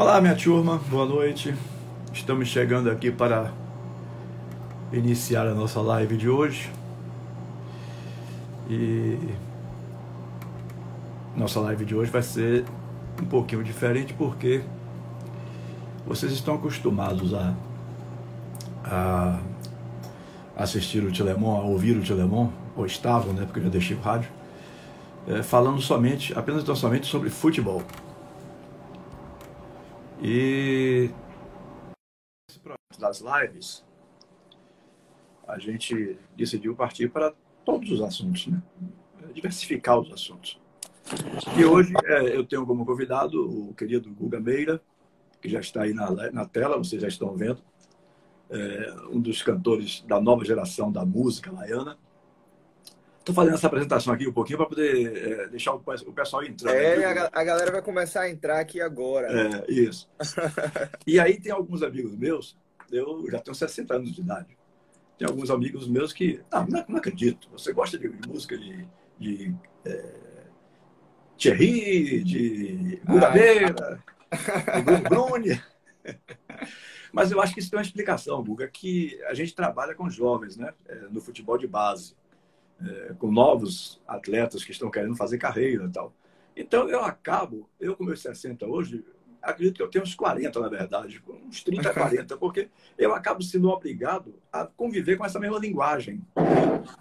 Olá, minha turma, boa noite. Estamos chegando aqui para iniciar a nossa live de hoje. E nossa live de hoje vai ser um pouquinho diferente porque vocês estão acostumados a, a assistir o Telemon, a ouvir o Telemon, ou estavam, né, porque eu já deixei o rádio, é, falando somente, apenas e somente sobre futebol. E das lives, a gente decidiu partir para todos os assuntos, né? diversificar os assuntos. E hoje é, eu tenho como convidado o querido Guga Meira, que já está aí na, na tela, vocês já estão vendo, é, um dos cantores da nova geração da música baiana. Estou fazendo essa apresentação aqui um pouquinho para poder é, deixar o, o, pessoal entrar. É, a, a, galera vai começar a entrar aqui agora. É, isso. e aí tem alguns amigos meus, eu já tenho 60 anos de idade. Tem alguns amigos meus que, ah, não, não acredito, você gosta de, de música de, de é, Thierry, de Guga Beira, de Bruni. Mas eu acho que isso tem uma explicação, Guga, que a gente trabalha com jovens, né? É, no futebol de base, é, com novos atletas que estão querendo fazer carreira e tal. Então eu acabo, eu com meus 60 hoje, acredito que eu tenho uns 40, na verdade, uns 30, 40, porque eu acabo sendo obrigado a conviver com essa mesma linguagem.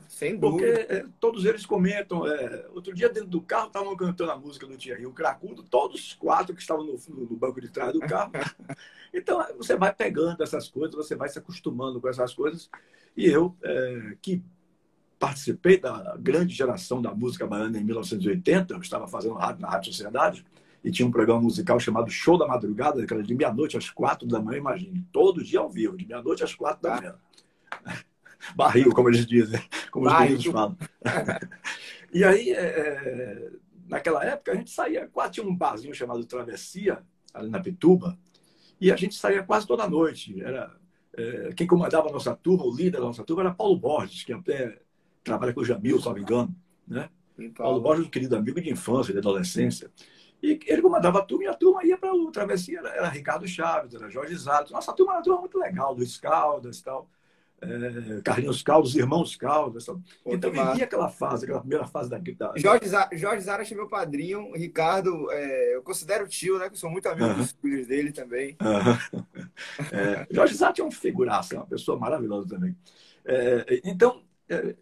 Sem dúvida. Porque é, todos eles comentam. É, outro dia, dentro do carro, estavam cantando a música do Thierry, o Cracudo, todos os quatro que estavam no, no, banco de trás do carro. então, você vai pegando essas coisas, você vai se acostumando com essas coisas. E eu, é, que participei da grande geração da música baiana em 1980, eu estava fazendo rádio na Rádio Sociedade, e tinha um programa musical chamado Show da Madrugada, que era de meia-noite às quatro da manhã, imagine, todo dia ao vivo, de meia-noite às quatro da manhã. Barril, como eles dizem, como os meninos falam. e aí, é, é, naquela época, a gente saía, quase tinha um barzinho chamado Travessia, ali na Pituba, e a gente saía quase toda noite. Era, é, quem comandava a nossa turma, o líder da nossa turma, era Paulo Borges, que até trabalha com o Jamil, se não me engano. Né? Paulo. Paulo Borges, um querido amigo de infância, de adolescência. E ele comandava a turma e a turma ia para o Travessia, era, era, Ricardo Chaves, era Jorge Zato. Nossa turma era uma turma muito legal, Luiz Caldas e tal. É, Carlinhos Caldas, irmãos Caldas. Tal. Então vivia aquela fase, aquela primeira fase da guitarra. Jorge, Jorge Zara é meu padrinho, Ricardo, é, eu considero tio, né? Que sou muito amigo uh -huh. dos filhos dele também. Uh -huh. é, Jorge Zara é um figuraça, é uma pessoa maravilhosa também. É, então, é,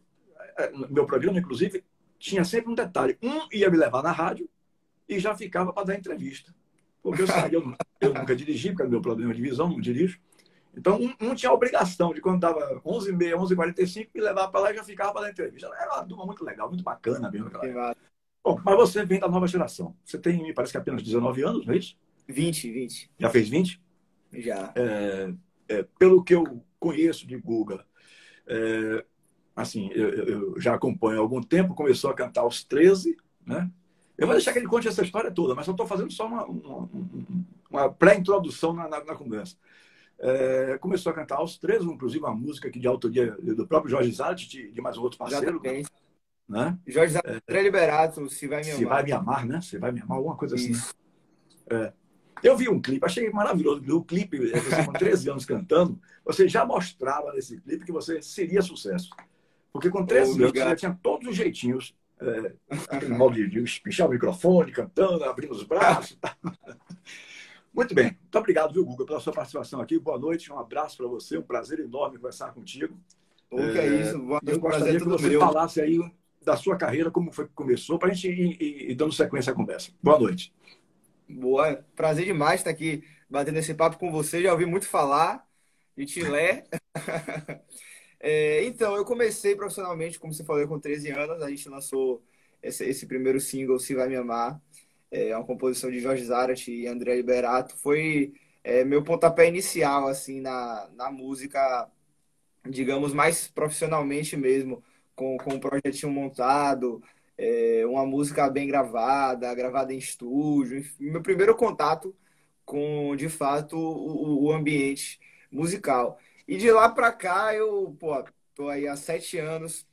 meu programa, inclusive, tinha sempre um detalhe. Um ia me levar na rádio e já ficava para dar entrevista. Porque eu, eu, eu nunca dirigi, porque era meu problema de visão, não dirijo. Então, um, um tinha a obrigação de, quando dava 11h30, 11h45, me levar para lá e já ficava para dar entrevista. Era uma turma muito legal, muito bacana mesmo. Aquela Bom, mas você vem da nova geração. Você tem, me parece que apenas 19 anos, não é isso? 20, 20. Já fez 20? Já. É, é, pelo que eu conheço de Guga, é, assim, eu, eu, já acompanho há algum tempo, começou a cantar aos 13, né? Eu vou deixar que ele conte essa história toda, mas eu estou fazendo só uma, uma, uma pré-introdução na, na, na, conversa. É, começou a cantar aos 13, inclusive uma música que de autoria do próprio Jorge Zart, de, de, mais um outro parceiro. Né? Jorge Zart é, liberado, Se Vai Me Amar. Se Vai Me Amar, né? Se Vai Me Amar, alguma coisa assim. É. Eu vi um clipe, achei maravilhoso. O clipe, você com 13 anos cantando, você já mostrava nesse clipe que você seria sucesso. Porque com 13 anos você já tinha todos os jeitinhos é, aquele modo de, de espichar o microfone, cantando, abrindo os braços. Muito bem. Muito obrigado, viu, Guga, pela sua participação aqui. Boa noite, um abraço para você. Um prazer enorme conversar contigo. O que é, isso? Boa eu gostaria que você meu. falasse aí da sua carreira, como foi que começou, para a gente ir, ir, ir, dando sequência à conversa. Boa noite. Boa. Prazer demais estar aqui batendo esse papo com você. Já ouvi muito falar de Tilé. É, então, eu comecei profissionalmente, como você falou, com 13 anos. A gente lançou esse, esse primeiro single, Se Vai Me Amar. É uma composição de Jorge Zarat e André Liberato. Foi é, meu pontapé inicial, assim, na, na música, digamos, mais profissionalmente mesmo, com, com um projetinho montado, é, uma música bem gravada, gravada em estúdio. Enfim, meu primeiro contato com, de fato, o, o ambiente musical. E de lá para cá, eu, pô, tô aí há sete anos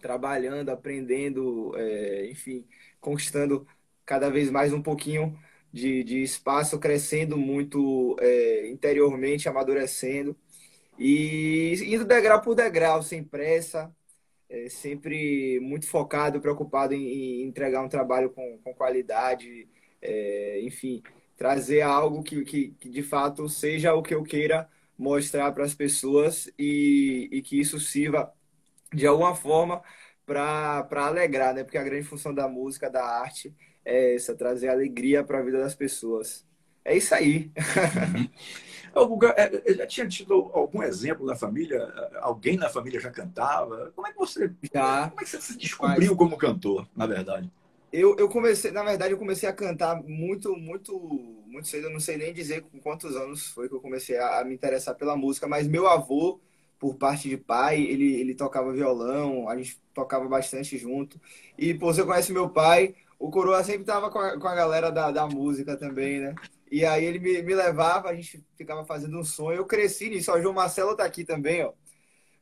trabalhando, aprendendo, é, enfim, conquistando cada vez mais um pouquinho de, de espaço crescendo muito é, interiormente, amadurecendo. E indo degrau por degrau, sem pressa, é, sempre muito focado, preocupado em, em, entregar um trabalho com, com qualidade, é, enfim, trazer algo que, que, que, de fato seja o que eu queira mostrar para as pessoas e, e que isso sirva de alguma forma para alegrar, né? Porque a grande função da música, da arte, é essa, trazer alegria para a vida das pessoas. É isso aí. Uhum. Guga, é, já tinha tido algum exemplo na família? Alguém na família já cantava? Como é que você, já, como é que você se descobriu como cantor, na verdade? Eu, eu comecei, na verdade, eu comecei a cantar muito, muito, muito cedo. Eu não sei nem dizer com quantos anos foi que eu comecei a, me interessar pela música, mas meu avô, por parte de pai, ele, ele tocava violão, a gente tocava bastante junto. E, pô, você conhece meu pai, o Coroa sempre tava com a, com a galera da, da música também, né? E aí ele me, me levava, a gente ficava fazendo um sonho. Eu cresci nisso. Ó, o João Marcelo tá aqui também, ó.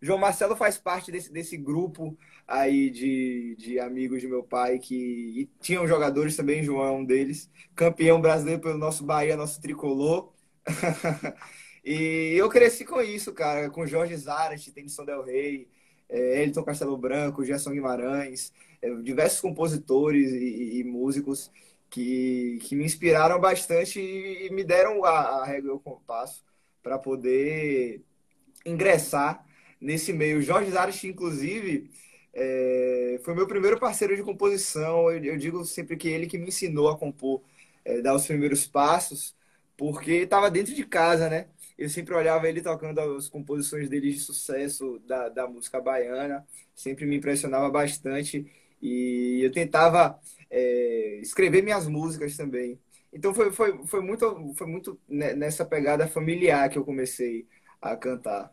João Marcelo faz parte desse, desse grupo aí de, de amigos de meu pai que e tinham jogadores também, João é um deles, campeão brasileiro pelo nosso Bahia, nosso tricolor. e eu cresci com isso, cara, com Jorge Zarat, Tennyson Del Rey, é, Elton Castelo Branco, Gerson Guimarães é, diversos compositores e, e, músicos que, que me inspiraram bastante e, me deram a, a regra e o compasso para poder ingressar nesse meio. Jorge Zarat, inclusive, é, foi meu primeiro parceiro de composição. Eu, eu, digo sempre que ele que me ensinou a compor, é, dar os primeiros passos, porque estava dentro de casa, né? Eu sempre olhava ele tocando as composições dele de sucesso da, da música baiana, sempre me impressionava bastante. E eu tentava é, escrever minhas músicas também. Então foi, foi, foi, muito, foi muito nessa pegada familiar que eu comecei a cantar.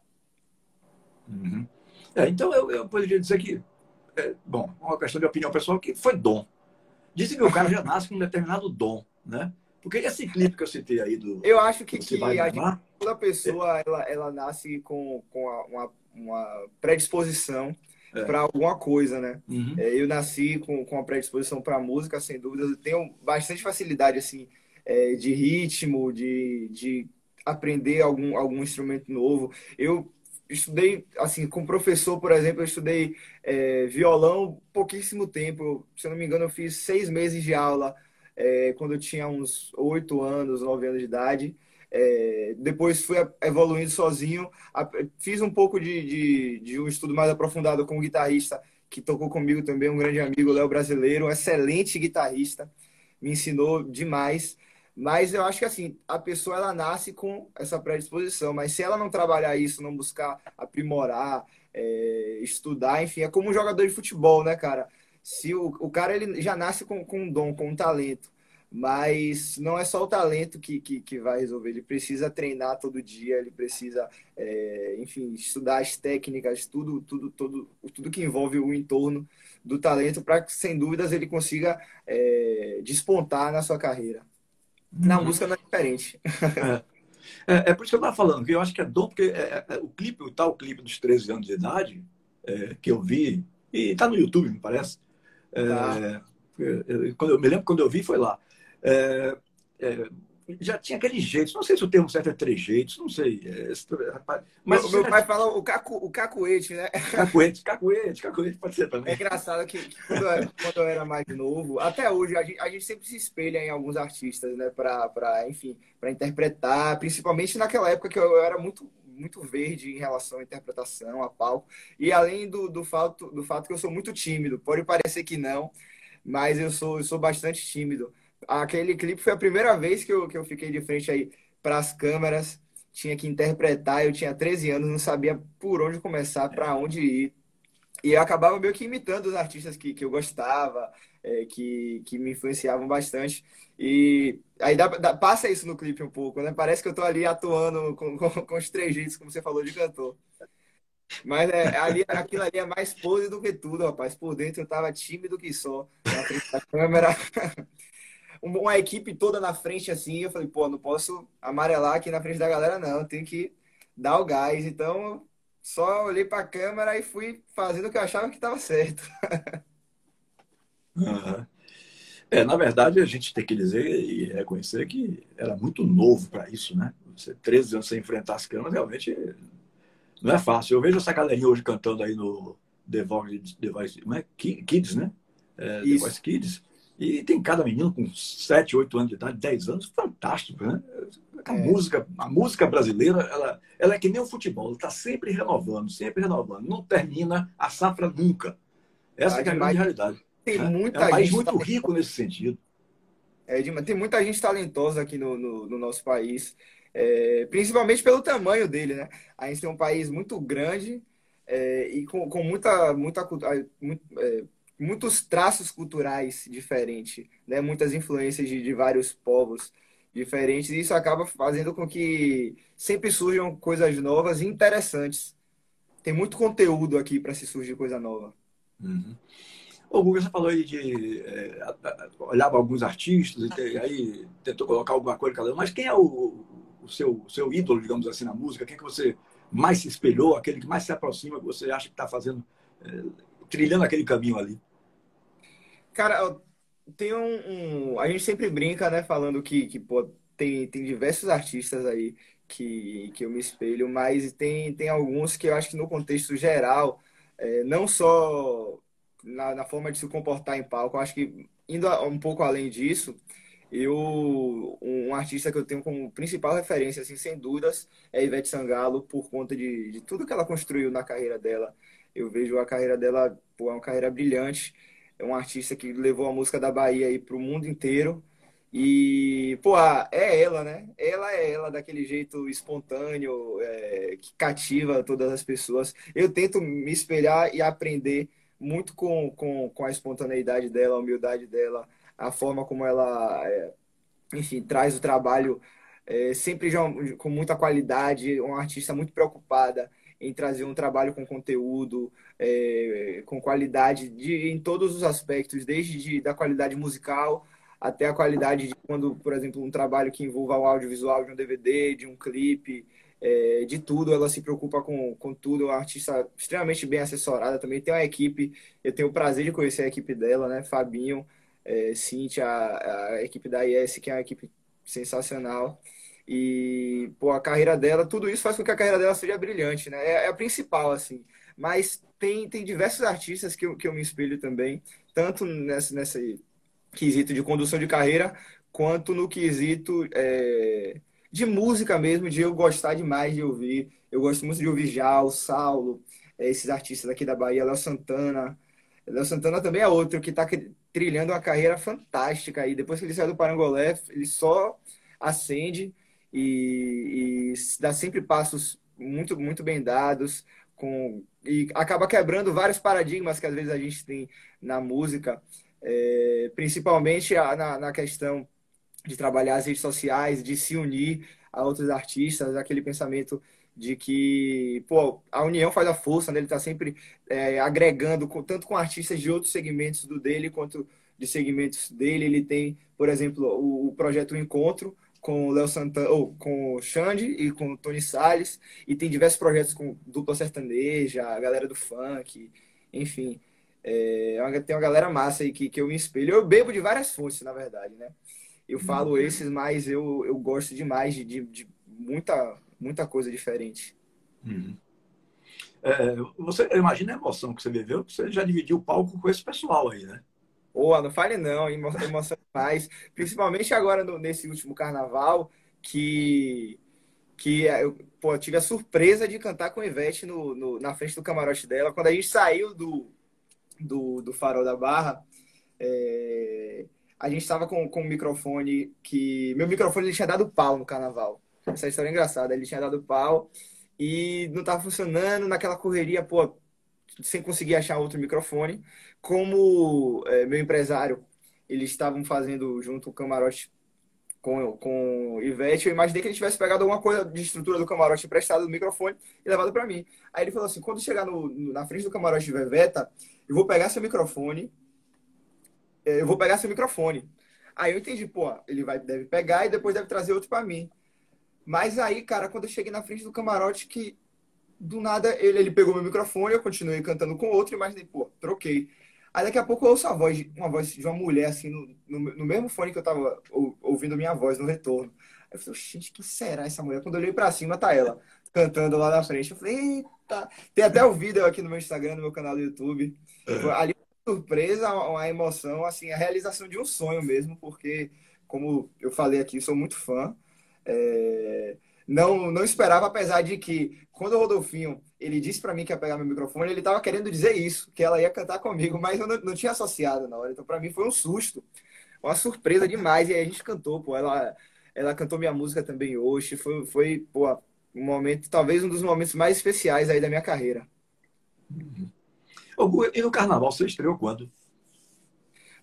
Uhum. É, então eu, eu poderia dizer que, é, bom, uma questão de opinião pessoal, que foi dom. Dizem que o cara já nasce com um determinado dom, né? Porque esse clipe que eu citei aí do. Eu acho que, que a toda pessoa ela, ela nasce com, com uma, uma predisposição é. para alguma coisa, né? Uhum. É, eu nasci com, com a predisposição para música, sem dúvida. Eu tenho bastante facilidade, assim, é, de ritmo, de, de aprender algum, algum instrumento novo. Eu estudei, assim, com professor, por exemplo, eu estudei é, violão pouquíssimo tempo. Se eu não me engano, eu fiz seis meses de aula é, quando eu tinha uns oito anos, nove anos de idade. É, depois fui evoluindo sozinho. Fiz um pouco de, de, de, um estudo mais aprofundado com um guitarrista que tocou comigo também, um grande amigo, Léo Brasileiro, um excelente guitarrista. Me ensinou demais. Mas eu acho que assim, a pessoa ela nasce com essa predisposição, mas se ela não trabalhar isso, não buscar aprimorar, é, estudar, enfim, é como um jogador de futebol, né, cara? Se o, o cara ele já nasce com, com um dom, com um talento, mas não é só o talento que, que, que, vai resolver, ele precisa treinar todo dia, ele precisa, é, enfim, estudar as técnicas, tudo, tudo, tudo, tudo que envolve o entorno do talento para que, sem dúvidas, ele consiga é, despontar na sua carreira. Na uhum. música não é diferente. É. é. É, por isso que eu estava falando, que eu acho que é dom, porque é, é, o clipe, o tal clipe dos 13 anos de idade, é, que eu vi, e está no YouTube, me parece. Tá. quando eu me lembro quando eu vi, foi lá. Já tinha aquele jeito, não sei se o termo certo é três jeitos, não sei. É, mas meu, meu pai fala o, cacu, o cacuete, né? Cacuete, cacuete, cacuete, pode ser também. É engraçado que, que quando, eu, quando, eu, era mais novo, até hoje, a gente, a gente sempre se espelha em alguns artistas, né? Para, enfim, para interpretar, principalmente naquela época que eu, eu era muito muito verde em relação à interpretação, a palco. E além do, do, fato, do fato que eu sou muito tímido, pode parecer que não, mas eu sou, eu sou bastante tímido aquele clipe foi a primeira vez que eu, que eu fiquei de frente aí para as câmeras, tinha que interpretar, eu tinha 13 anos, não sabia por onde começar, para onde ir. E eu acabava meio que imitando os artistas que, que eu gostava, é, que, que me influenciavam bastante. E aí dá, dá, passa isso no clipe um pouco, né? Parece que eu tô ali atuando com, com, com os três jeitos, como você falou, de cantor. Mas é, ali, aquilo ali é mais pose do que tudo, rapaz. Por dentro eu tava tímido que só, na frente da câmera. uma equipe toda na frente assim. Eu falei, pô, não posso amarelar aqui na frente da galera, não. Tenho que dar o gás. Então, só olhei para a câmera e fui fazendo o que eu achava que estava certo. Uhum. É, na verdade, a gente tem que dizer e reconhecer que era muito novo para isso, né? Você, 13 anos sem enfrentar as câmeras, realmente não é fácil. Eu vejo essa galerinha hoje cantando aí no The Voice, The Voice é? Kids, né? É, The Voice Kids. E tem cada menino com 7, 8 anos de idade, 10 anos, fantástico, né? A, é. música, a música brasileira, ela, ela é que nem o futebol, está sempre renovando, sempre renovando. Não termina a safra nunca. Essa é a grande realidade. Tem né? muita é um país muito rico nesse sentido. É, tem muita gente talentosa aqui no, no, no nosso país, é, principalmente pelo tamanho dele, né? A gente tem um país muito grande é, e com, com muita, muita, muito, é, muitos traços culturais diferentes, né? Muitas influências de, de vários povos diferentes e isso acaba fazendo com que sempre surjam coisas novas e interessantes. Tem muito conteúdo aqui para se surgir coisa nova. Uhum. O Guga, você falou aí de é, olhava alguns artistas e aí tentou colocar alguma coisa cada um, mas quem é o, o seu, seu ídolo, digamos assim, na música? Quem é que você mais se espelhou, aquele que mais se aproxima, que você acha que está fazendo, é, trilhando aquele caminho ali? Cara, tem um, um, A gente sempre brinca, né, falando que, que pô, tem, tem diversos artistas aí que, que eu me espelho, mas tem, tem alguns que eu acho que no contexto geral, é, não só na, na, forma de se comportar em palco. Eu acho que indo um pouco além disso, eu um artista que eu tenho como principal referência, assim, sem dúvidas, é Ivete Sangalo, por conta de, de tudo que ela construiu na carreira dela. Eu vejo a carreira dela, pô, é uma carreira brilhante. É um artista que levou a música da Bahia aí para o mundo inteiro. E, pô, é ela, né? Ela é ela daquele jeito espontâneo, é, que cativa todas as pessoas. Eu tento me espelhar e aprender muito com, com, com a espontaneidade dela, a humildade dela, a forma como ela, é, enfim, traz o trabalho é, sempre já com muita qualidade, uma artista muito preocupada em trazer um trabalho com conteúdo, é, com qualidade de, em todos os aspectos, desde de, da qualidade musical até a qualidade de quando, por exemplo, um trabalho que envolva o audiovisual de um DVD, de um clipe, é, de tudo, ela se preocupa com, com tudo, é uma artista extremamente bem assessorada também, tem uma equipe, eu tenho o prazer de conhecer a equipe dela, né, Fabinho, é, Cintia, a, a equipe da IS, que é uma equipe sensacional, e, pô, a carreira dela, tudo isso faz com que a carreira dela seja brilhante, né, é, é a principal, assim, mas tem, tem diversos artistas que eu, que eu me espelho também, tanto nessa, nessa quesito de condução de carreira, quanto no quesito é, de música mesmo, de eu gostar demais de ouvir. Eu gosto muito de ouvir Jal, Saulo, é, esses artistas aqui da Bahia, Léo Santana. Léo Santana também é outro que está trilhando uma carreira fantástica aí. Depois que ele saiu do Parangolé, ele só acende e, e dá sempre passos muito, muito bem dados, com, e acaba quebrando vários paradigmas que às vezes a gente tem na música, é, principalmente na, na questão de trabalhar as redes sociais, de se unir a outros artistas, aquele pensamento de que pô, a união faz a força, né? ele está sempre é, agregando, com, tanto com artistas de outros segmentos do dele, quanto de segmentos dele. Ele tem, por exemplo, o, o projeto Encontro, com o Léo Santana, ou com o Xande e com o Tony Salles, e tem diversos projetos com dupla sertaneja, a galera do funk, enfim. É, tem uma galera massa aí que, que eu me espelho. Eu bebo de várias fontes, na verdade, né? Eu falo uhum. esses, mas eu, eu gosto demais de, de, de muita, muita coisa diferente. Uhum. É, você imagina a emoção que você viveu, que você já dividiu o palco com esse pessoal aí, né? Boa, não fale não, emoção demais. Principalmente agora no, nesse último carnaval, que, que eu pô, tive a surpresa de cantar com o Ivete no, no, na frente do camarote dela. Quando a gente saiu do, do, do Farol da Barra, é, a gente estava com, com um microfone que. Meu microfone ele tinha dado pau no carnaval. Essa história é engraçada. Ele tinha dado pau e não estava funcionando naquela correria, pô, sem conseguir achar outro microfone. Como é, meu empresário, eles estavam fazendo junto o camarote com, com o Ivete, eu imaginei que ele tivesse pegado alguma coisa de estrutura do camarote emprestado do microfone e levado para mim. Aí ele falou assim: quando chegar no, na frente do camarote de Veveta, eu vou pegar seu microfone é, eu vou pegar seu microfone. Aí eu entendi, pô, ele vai, deve pegar e depois deve trazer outro para mim. Mas aí, cara, quando eu cheguei na frente do camarote, que do nada ele, ele pegou meu microfone, eu continuei cantando com outro, e imaginei, pô, troquei. Aí daqui a pouco eu ouço a voz, uma voz de uma mulher, assim, no, no, no mesmo fone que eu tava ouvindo minha voz no retorno. Aí eu falei, gente, que será essa mulher? Quando eu olhei pra cima, tá ela cantando lá na frente. Eu falei, eita. Tem até o vídeo aqui no meu Instagram, no meu canal do YouTube. Foi, ali uma surpresa, uma emoção, assim, a realização de um sonho mesmo, porque, como eu falei aqui, sou muito fã. É... Não, não esperava, apesar de que, quando o Rodolfinho ele disse para mim que ia pegar meu microfone, ele estava querendo dizer isso, que ela ia cantar comigo, mas eu não, não tinha associado na hora. Então, para mim, foi um susto, uma surpresa demais. E aí a gente cantou, pô. Ela, ela cantou minha música também hoje. Foi, foi pô, um momento, talvez um dos momentos mais especiais aí da minha carreira. E no carnaval, você estreou quando?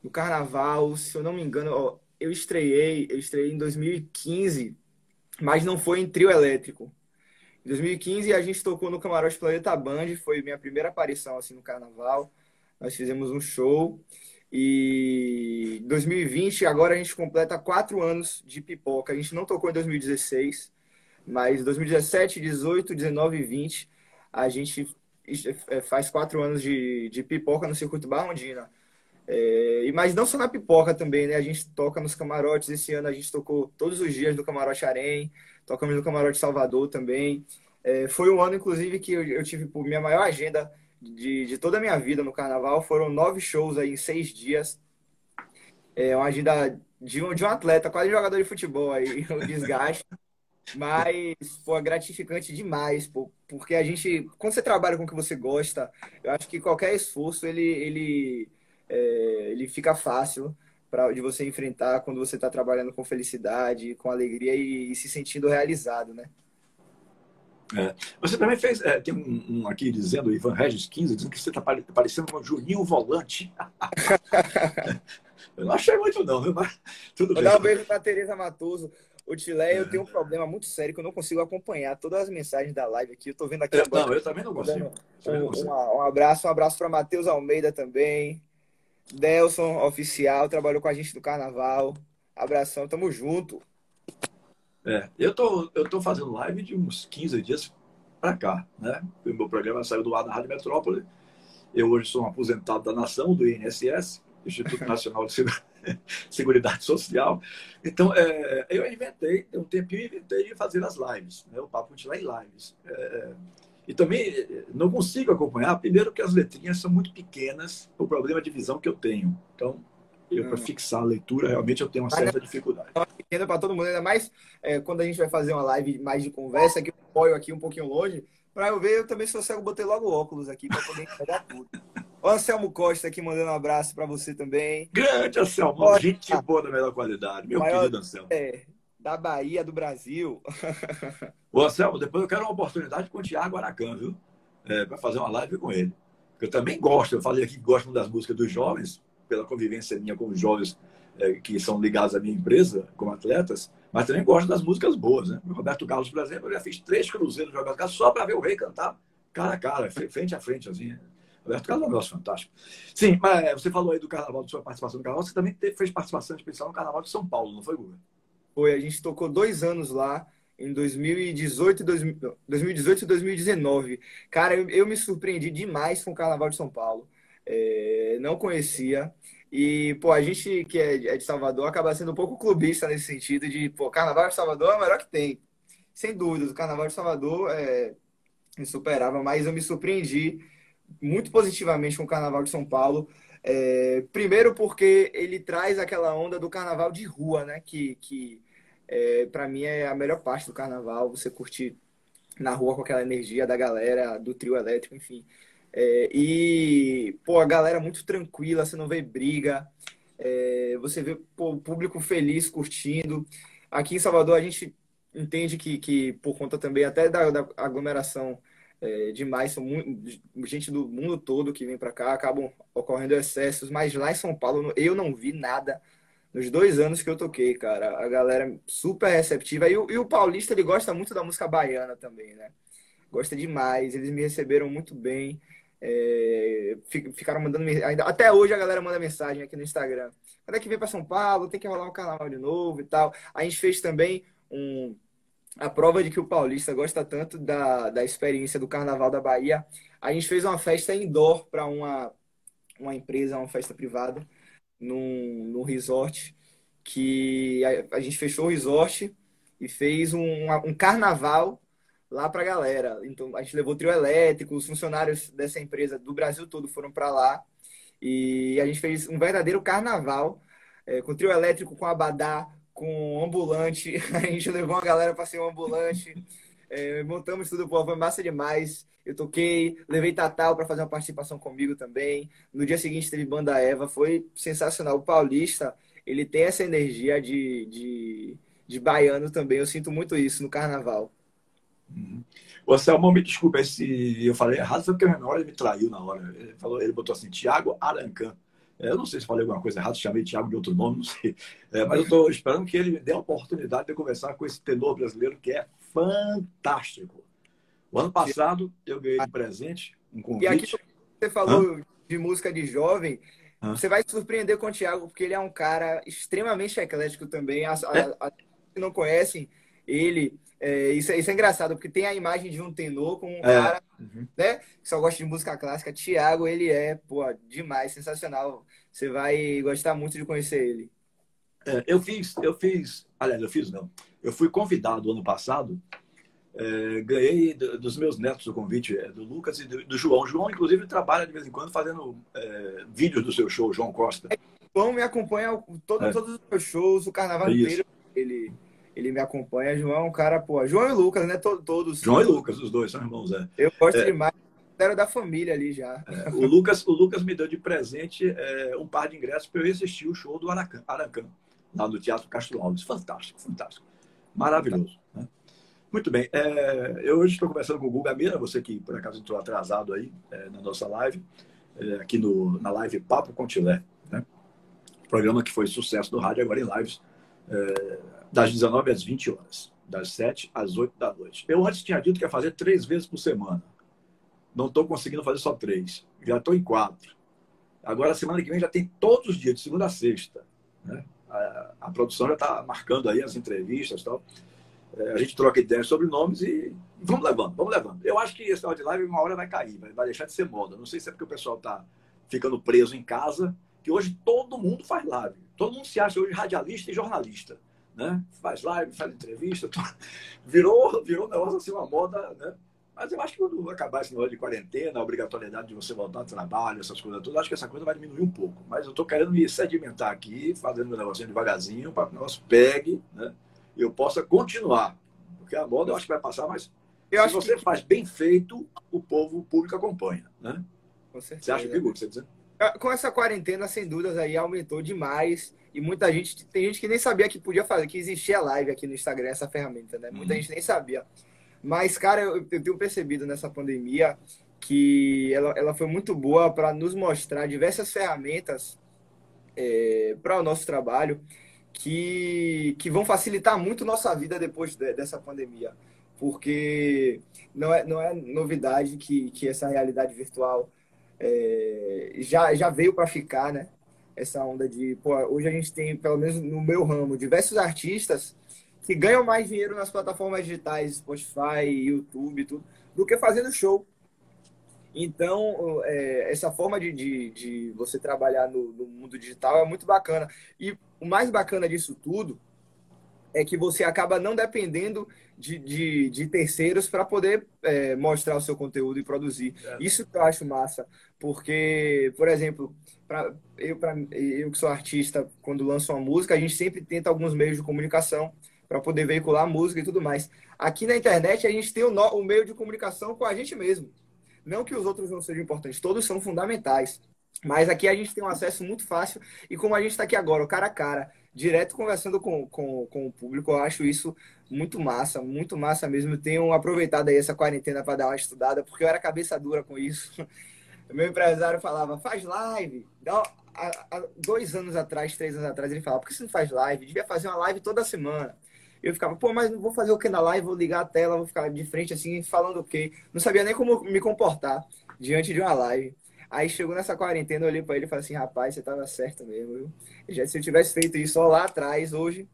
No carnaval, se eu não me engano, ó, eu estreiei, eu estreiei em 2015, mas não foi em trio elétrico. Em 2015 a gente tocou no Camarote Planeta Band, foi minha primeira aparição assim no carnaval. Nós fizemos um show e 2020 agora a gente completa quatro anos de pipoca. A gente não tocou em 2016, mas 2017, 18, 19 e 20 a gente é, faz quatro anos de, de pipoca no circuito Barrondina. É, mas não só na pipoca também, né? A gente toca nos camarotes. Esse ano a gente tocou todos os dias do Camarote Arém, tocamos no Camarote Salvador também. É, foi um ano, inclusive, que eu, eu tive por minha maior agenda de, de toda a minha vida no carnaval. Foram nove shows aí em seis dias. É uma agenda de um, de um atleta, quase jogador de futebol aí, o desgaste. Mas, pô, é gratificante demais, pô, porque a gente, quando você trabalha com o que você gosta, eu acho que qualquer esforço, ele, ele, é, ele fica fácil pra, de você enfrentar quando você está trabalhando com felicidade, com alegria e, e, se sentindo realizado, né? É. Você também fez, é, tem um, um, aqui dizendo, Ivan Regis 15, dizendo que você está parecendo com o Juninho Volante. eu não achei muito não, mas tudo Vou bem. dar um beijo para Tereza Matoso. O Tilé, eu tenho um problema muito sério que eu não consigo acompanhar todas as mensagens da live aqui. Eu tô vendo aqui eu, agora. Não, eu também não consigo. Um, um, um abraço, um abraço para Matheus Almeida também. Delson, oficial, trabalhou com a gente no carnaval. Abração, tamo junto. É, eu tô, eu tô fazendo live de uns 15 dias para cá, né? O meu programa saiu do ar na Rádio Metrópole. Eu hoje sou um aposentado da nação, do INSS, Instituto Nacional de Seguridade Social. Então, é, eu inventei, tem um tempinho, inventei de fazer as lives, né? o Papo Continuar em lives. É, e também eh, não consigo acompanhar, primeiro que as letrinhas são muito pequenas, o problema de visão que eu tenho. Então, eu hum. para fixar a leitura, realmente eu tenho uma certa dificuldade. É pequena para todo mundo, ainda mais é, quando a gente vai fazer uma live mais de conversa, que eu apoio aqui um pouquinho longe, para eu ver, eu também sou cego, botei logo óculos aqui para poder pegar tudo. O Anselmo Costa aqui mandando um abraço para você também. Grande Anselmo, gente boa da melhor qualidade, meu maior, querido Anselmo. É, da Bahia, do Brasil. Ô, Anselmo, depois eu quero uma oportunidade com o Tiago Aracan, viu? É, para fazer uma live com ele. Eu também gosto, eu falei aqui que gosto das músicas dos jovens, pela convivência minha com os jovens é, que são ligados à minha empresa, como atletas, mas também gosto das músicas boas, né? Roberto Carlos, por exemplo, eu já fiz três cruzeiros jogando só para ver o rei cantar cara a cara, frente a frente, assim. Roberto Carlos é um negócio fantástico. Sim, mas é, você falou aí do carnaval, da sua participação no carnaval, você também fez participação especial no carnaval de São Paulo, não foi, Guga? Foi, a gente tocou dois anos lá, em 2018 e 2018 e 2019. Cara, eu, eu, me surpreendi demais com o Carnaval de São Paulo. É, não conhecia. E, pô, a gente que é, é de Salvador acaba sendo um pouco clubista nesse sentido de, pô, Carnaval de Salvador é o melhor que tem. Sem dúvidas, o Carnaval de Salvador é insuperável, mas eu me surpreendi muito positivamente com o Carnaval de São Paulo. É, primeiro porque ele traz aquela onda do carnaval de rua, né? Que, que é, para mim é a melhor parte do carnaval, você curtir na rua com aquela energia da galera, do trio elétrico, enfim. É, e, pô, a galera muito tranquila, você não vê briga, é, você vê pô, o público feliz, curtindo. Aqui em Salvador a gente entende que, que por conta também até da, da aglomeração é, demais, são muito, gente do mundo todo que vem para cá, acabam ocorrendo excessos, mas lá em São Paulo eu não vi nada nos dois anos que eu toquei, cara. A galera super receptiva. E o, e o Paulista, ele gosta muito da música baiana também, né? Gosta demais. Eles me receberam muito bem. É, ficaram mandando ainda até hoje a galera manda mensagem aqui no Instagram. Quando é que vem para São Paulo? Tem que rolar um carnaval de novo e tal. A gente fez também um a prova de que o paulista gosta tanto da, da experiência do Carnaval da Bahia. A gente fez uma festa indoor para uma uma empresa, uma festa privada, num, num resort, que a, a gente fechou o resort e fez um, um carnaval lá para a galera. Então, a gente levou trio elétrico, os funcionários dessa empresa do Brasil todo foram para lá e a gente fez um verdadeiro carnaval é, com trio elétrico, com abadá, com ambulante. A gente levou uma galera para ser um ambulante. É, montamos tudo, pô, foi massa demais. Eu toquei, levei Tatal para fazer uma participação comigo também. No dia seguinte teve Banda Eva, foi sensacional. O Paulista, ele tem essa energia de, de, de baiano também. Eu sinto muito isso no carnaval. Uhum. O Selmão, me desculpa se eu falei errado, foi porque a memória me traiu na hora. Ele, falou, ele botou assim, Tiago Arancan. É, eu não sei se falei alguma coisa errada, chamei Tiago de outro nome, não sei. É, mas eu estou esperando que ele dê a oportunidade de conversar com esse tenor brasileiro que é fantástico. O ano passado eu ganhei de presente um convite. E aqui você falou Hã? de música de jovem. Hã? Você vai se surpreender com o Tiago, porque ele é um cara extremamente eclético também. As, é? a, a, que não conhecem ele, é, isso, é, isso é engraçado, porque tem a imagem de um tenor com um é. cara uhum. né, que só gosta de música clássica. Tiago, ele é, pô, demais, sensacional. Você vai gostar muito de conhecer ele. É, eu fiz, eu fiz, aliás, eu fiz não. Eu fui convidado ano passado, é, ganhei dos meus netos o convite é, do Lucas e do, do, João. João, inclusive, trabalha de vez em quando fazendo é, vídeos do seu show, João Costa. O João me acompanha todo, todos os meus shows, o carnaval inteiro. Ele, ele me acompanha. João é um cara, pô. João e Lucas, né? Todos. João e Lucas, os dois são irmãos, é. Eu gosto é. demais. Era da família ali já. É. O, Lucas, o Lucas me deu de presente é, um par de ingressos para eu assistir o show do Aracan, Aracan, lá no Teatro Castro Alves. Fantástico, fantástico. Maravilhoso. Né? Muito bem. É, eu hoje estou conversando com o Guga Mira, você que por acaso entrou atrasado aí é, na nossa live, é, aqui no, na live Papo com Tilé. Né? Programa que foi sucesso do rádio, agora em lives é, das 19 às 20 horas, das 7 às 8 da noite. Eu antes tinha dito que ia fazer três vezes por semana. Não estou conseguindo fazer só três. Já estou em quatro. Agora, semana que vem, já tem todos os dias, de segunda a sexta. Né? A, a produção já está marcando aí as entrevistas e tal. É, a gente troca ideias sobre nomes e vamos levando, vamos levando. Eu acho que esse tal de live uma hora vai cair, vai, vai deixar de ser moda. Não sei se é porque o pessoal está ficando preso em casa, que hoje todo mundo faz live. Todo mundo se acha hoje radialista e jornalista né? Faz live, faz entrevista, virou, virou um negócio assim, uma moda, né? Mas eu acho que quando acabar esse negócio de quarentena, a obrigatoriedade de você voltar ao trabalho, essas coisas todas, acho que essa coisa vai diminuir um pouco. Mas eu estou querendo me sedimentar aqui, fazendo meu negocinho devagarzinho, para que o negócio pegue, né? E eu possa continuar. Porque a moda eu acho que vai passar, mas eu se você que... faz bem feito, o povo, o público acompanha, né? Você acha, que Você dizendo? Ah, com essa quarentena, sem dúvidas, aí aumentou demais. E muita gente, tem gente que nem sabia que podia fazer, que existia live aqui no Instagram, essa ferramenta, né? Muita uhum. gente nem sabia. Mas, cara, eu, eu tenho percebido nessa pandemia que ela, ela foi muito boa para nos mostrar diversas ferramentas é, para o nosso trabalho que, que vão facilitar muito nossa vida depois de, dessa pandemia. Porque não é, não é novidade que, que essa realidade virtual é, já, já veio para ficar, né? Essa onda de, pô, hoje a gente tem, pelo menos no meu ramo, diversos artistas que ganham mais dinheiro nas plataformas digitais, Spotify, YouTube, tudo, do que fazendo show. Então, é, essa forma de, de, de você trabalhar no, no, mundo digital é muito bacana. E o mais bacana disso tudo é que você acaba não dependendo de, de, de terceiros para poder é, mostrar o seu conteúdo e produzir. É. Isso que eu acho massa, porque, por exemplo, pra, eu, pra, eu que sou artista, quando lanço uma música, a gente sempre tenta alguns meios de comunicação para poder veicular música e tudo mais. Aqui na internet, a gente tem o, no, o meio de comunicação com a gente mesmo. Não que os outros não sejam importantes, todos são fundamentais. Mas aqui a gente tem um acesso muito fácil e como a gente está aqui agora, o cara a cara, direto conversando com, com, com o público, eu acho isso muito massa, muito massa mesmo. Eu tenho aproveitado aí essa quarentena para dar uma estudada, porque eu era cabeça dura com isso. Meu empresário falava, faz live. Há, dois anos atrás, três anos atrás, ele falava, por que você não faz live? Devia fazer uma live toda semana. Eu ficava, pô, mas não vou fazer o que na live? Vou ligar a tela, vou ficar de frente assim, falando o quê? Não sabia nem como me comportar diante de uma live. Aí chegou nessa quarentena, eu olhei para ele e falei assim, rapaz, você tava certo mesmo, viu? Já, se eu tivesse feito isso lá atrás, hoje,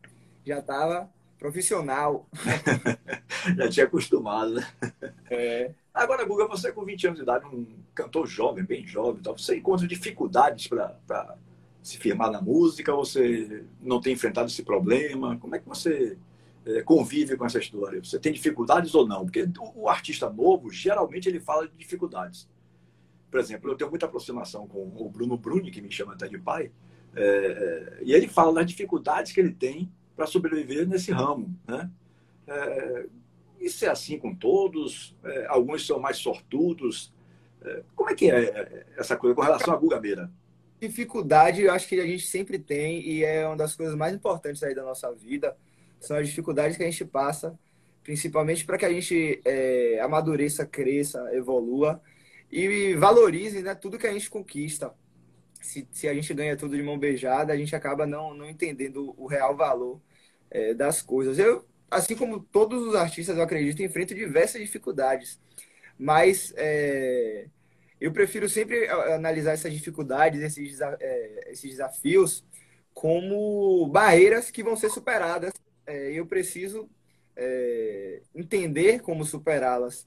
já tava profissional. já tinha acostumado, né? É. Agora, Guga, você com 20 anos de idade, um cantor jovem, bem jovem, então, você encontra dificuldades para se firmar na música? Você não tem enfrentado esse problema? Como é que você convive com essa história? Você tem dificuldades ou não? Porque o, artista novo, geralmente, ele fala de dificuldades. Por exemplo, eu tenho muita aproximação com o Bruno Bruni, que me chama até de pai, é, e ele fala das dificuldades que ele tem para sobreviver nesse ramo. Né? É, isso é assim com todos? É, alguns são mais sortudos? É, como é que é essa coisa com relação à Guga Meira? Dificuldade, eu acho que a gente sempre tem e é uma das coisas mais importantes aí da nossa vida. São as dificuldades que a gente passa, principalmente para que a gente é, amadureça, cresça, evolua e valorize né, tudo que a gente conquista. Se, se a gente ganha tudo de mão beijada, a gente acaba não, não entendendo o real valor é, das coisas. Eu, assim como todos os artistas, eu acredito, enfrentam diversas dificuldades. Mas é, eu prefiro sempre analisar essas dificuldades, esses, é, esses desafios, como barreiras que vão ser superadas. É, eu preciso é, entender como superá-las,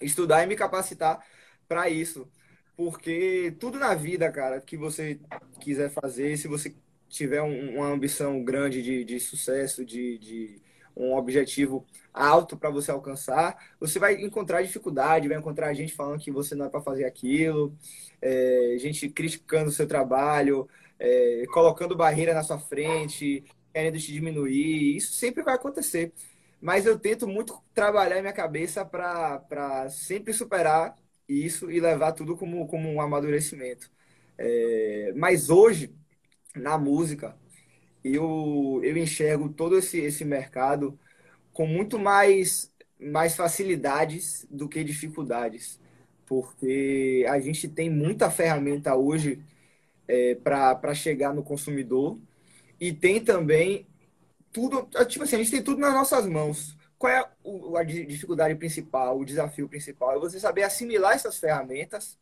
estudar e me capacitar para isso. Porque tudo na vida, cara, que você quiser fazer, se você tiver um, uma ambição grande de, de sucesso, de, de um objetivo alto para você alcançar, você vai encontrar dificuldade, vai encontrar gente falando que você não é para fazer aquilo, é, gente criticando o seu trabalho, é, colocando barreira na sua frente, querendo te diminuir. Isso sempre vai acontecer. Mas eu tento muito trabalhar minha cabeça para sempre superar isso e levar tudo como, como um amadurecimento. É, mas hoje, na música, eu, eu enxergo todo esse, esse mercado com muito mais, mais facilidades do que dificuldades, porque a gente tem muita ferramenta hoje é, para chegar no consumidor e tem também tudo, tipo assim, a gente tem tudo nas nossas mãos. Qual é a dificuldade principal, o desafio principal? É você saber assimilar essas ferramentas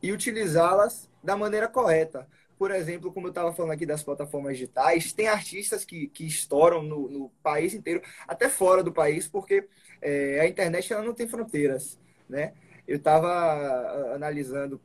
e utilizá-las da maneira correta por exemplo, como eu estava falando aqui das plataformas digitais, tem artistas que, que estouram no, no país inteiro, até fora do país, porque é, a internet ela não tem fronteiras, né? Eu estava analisando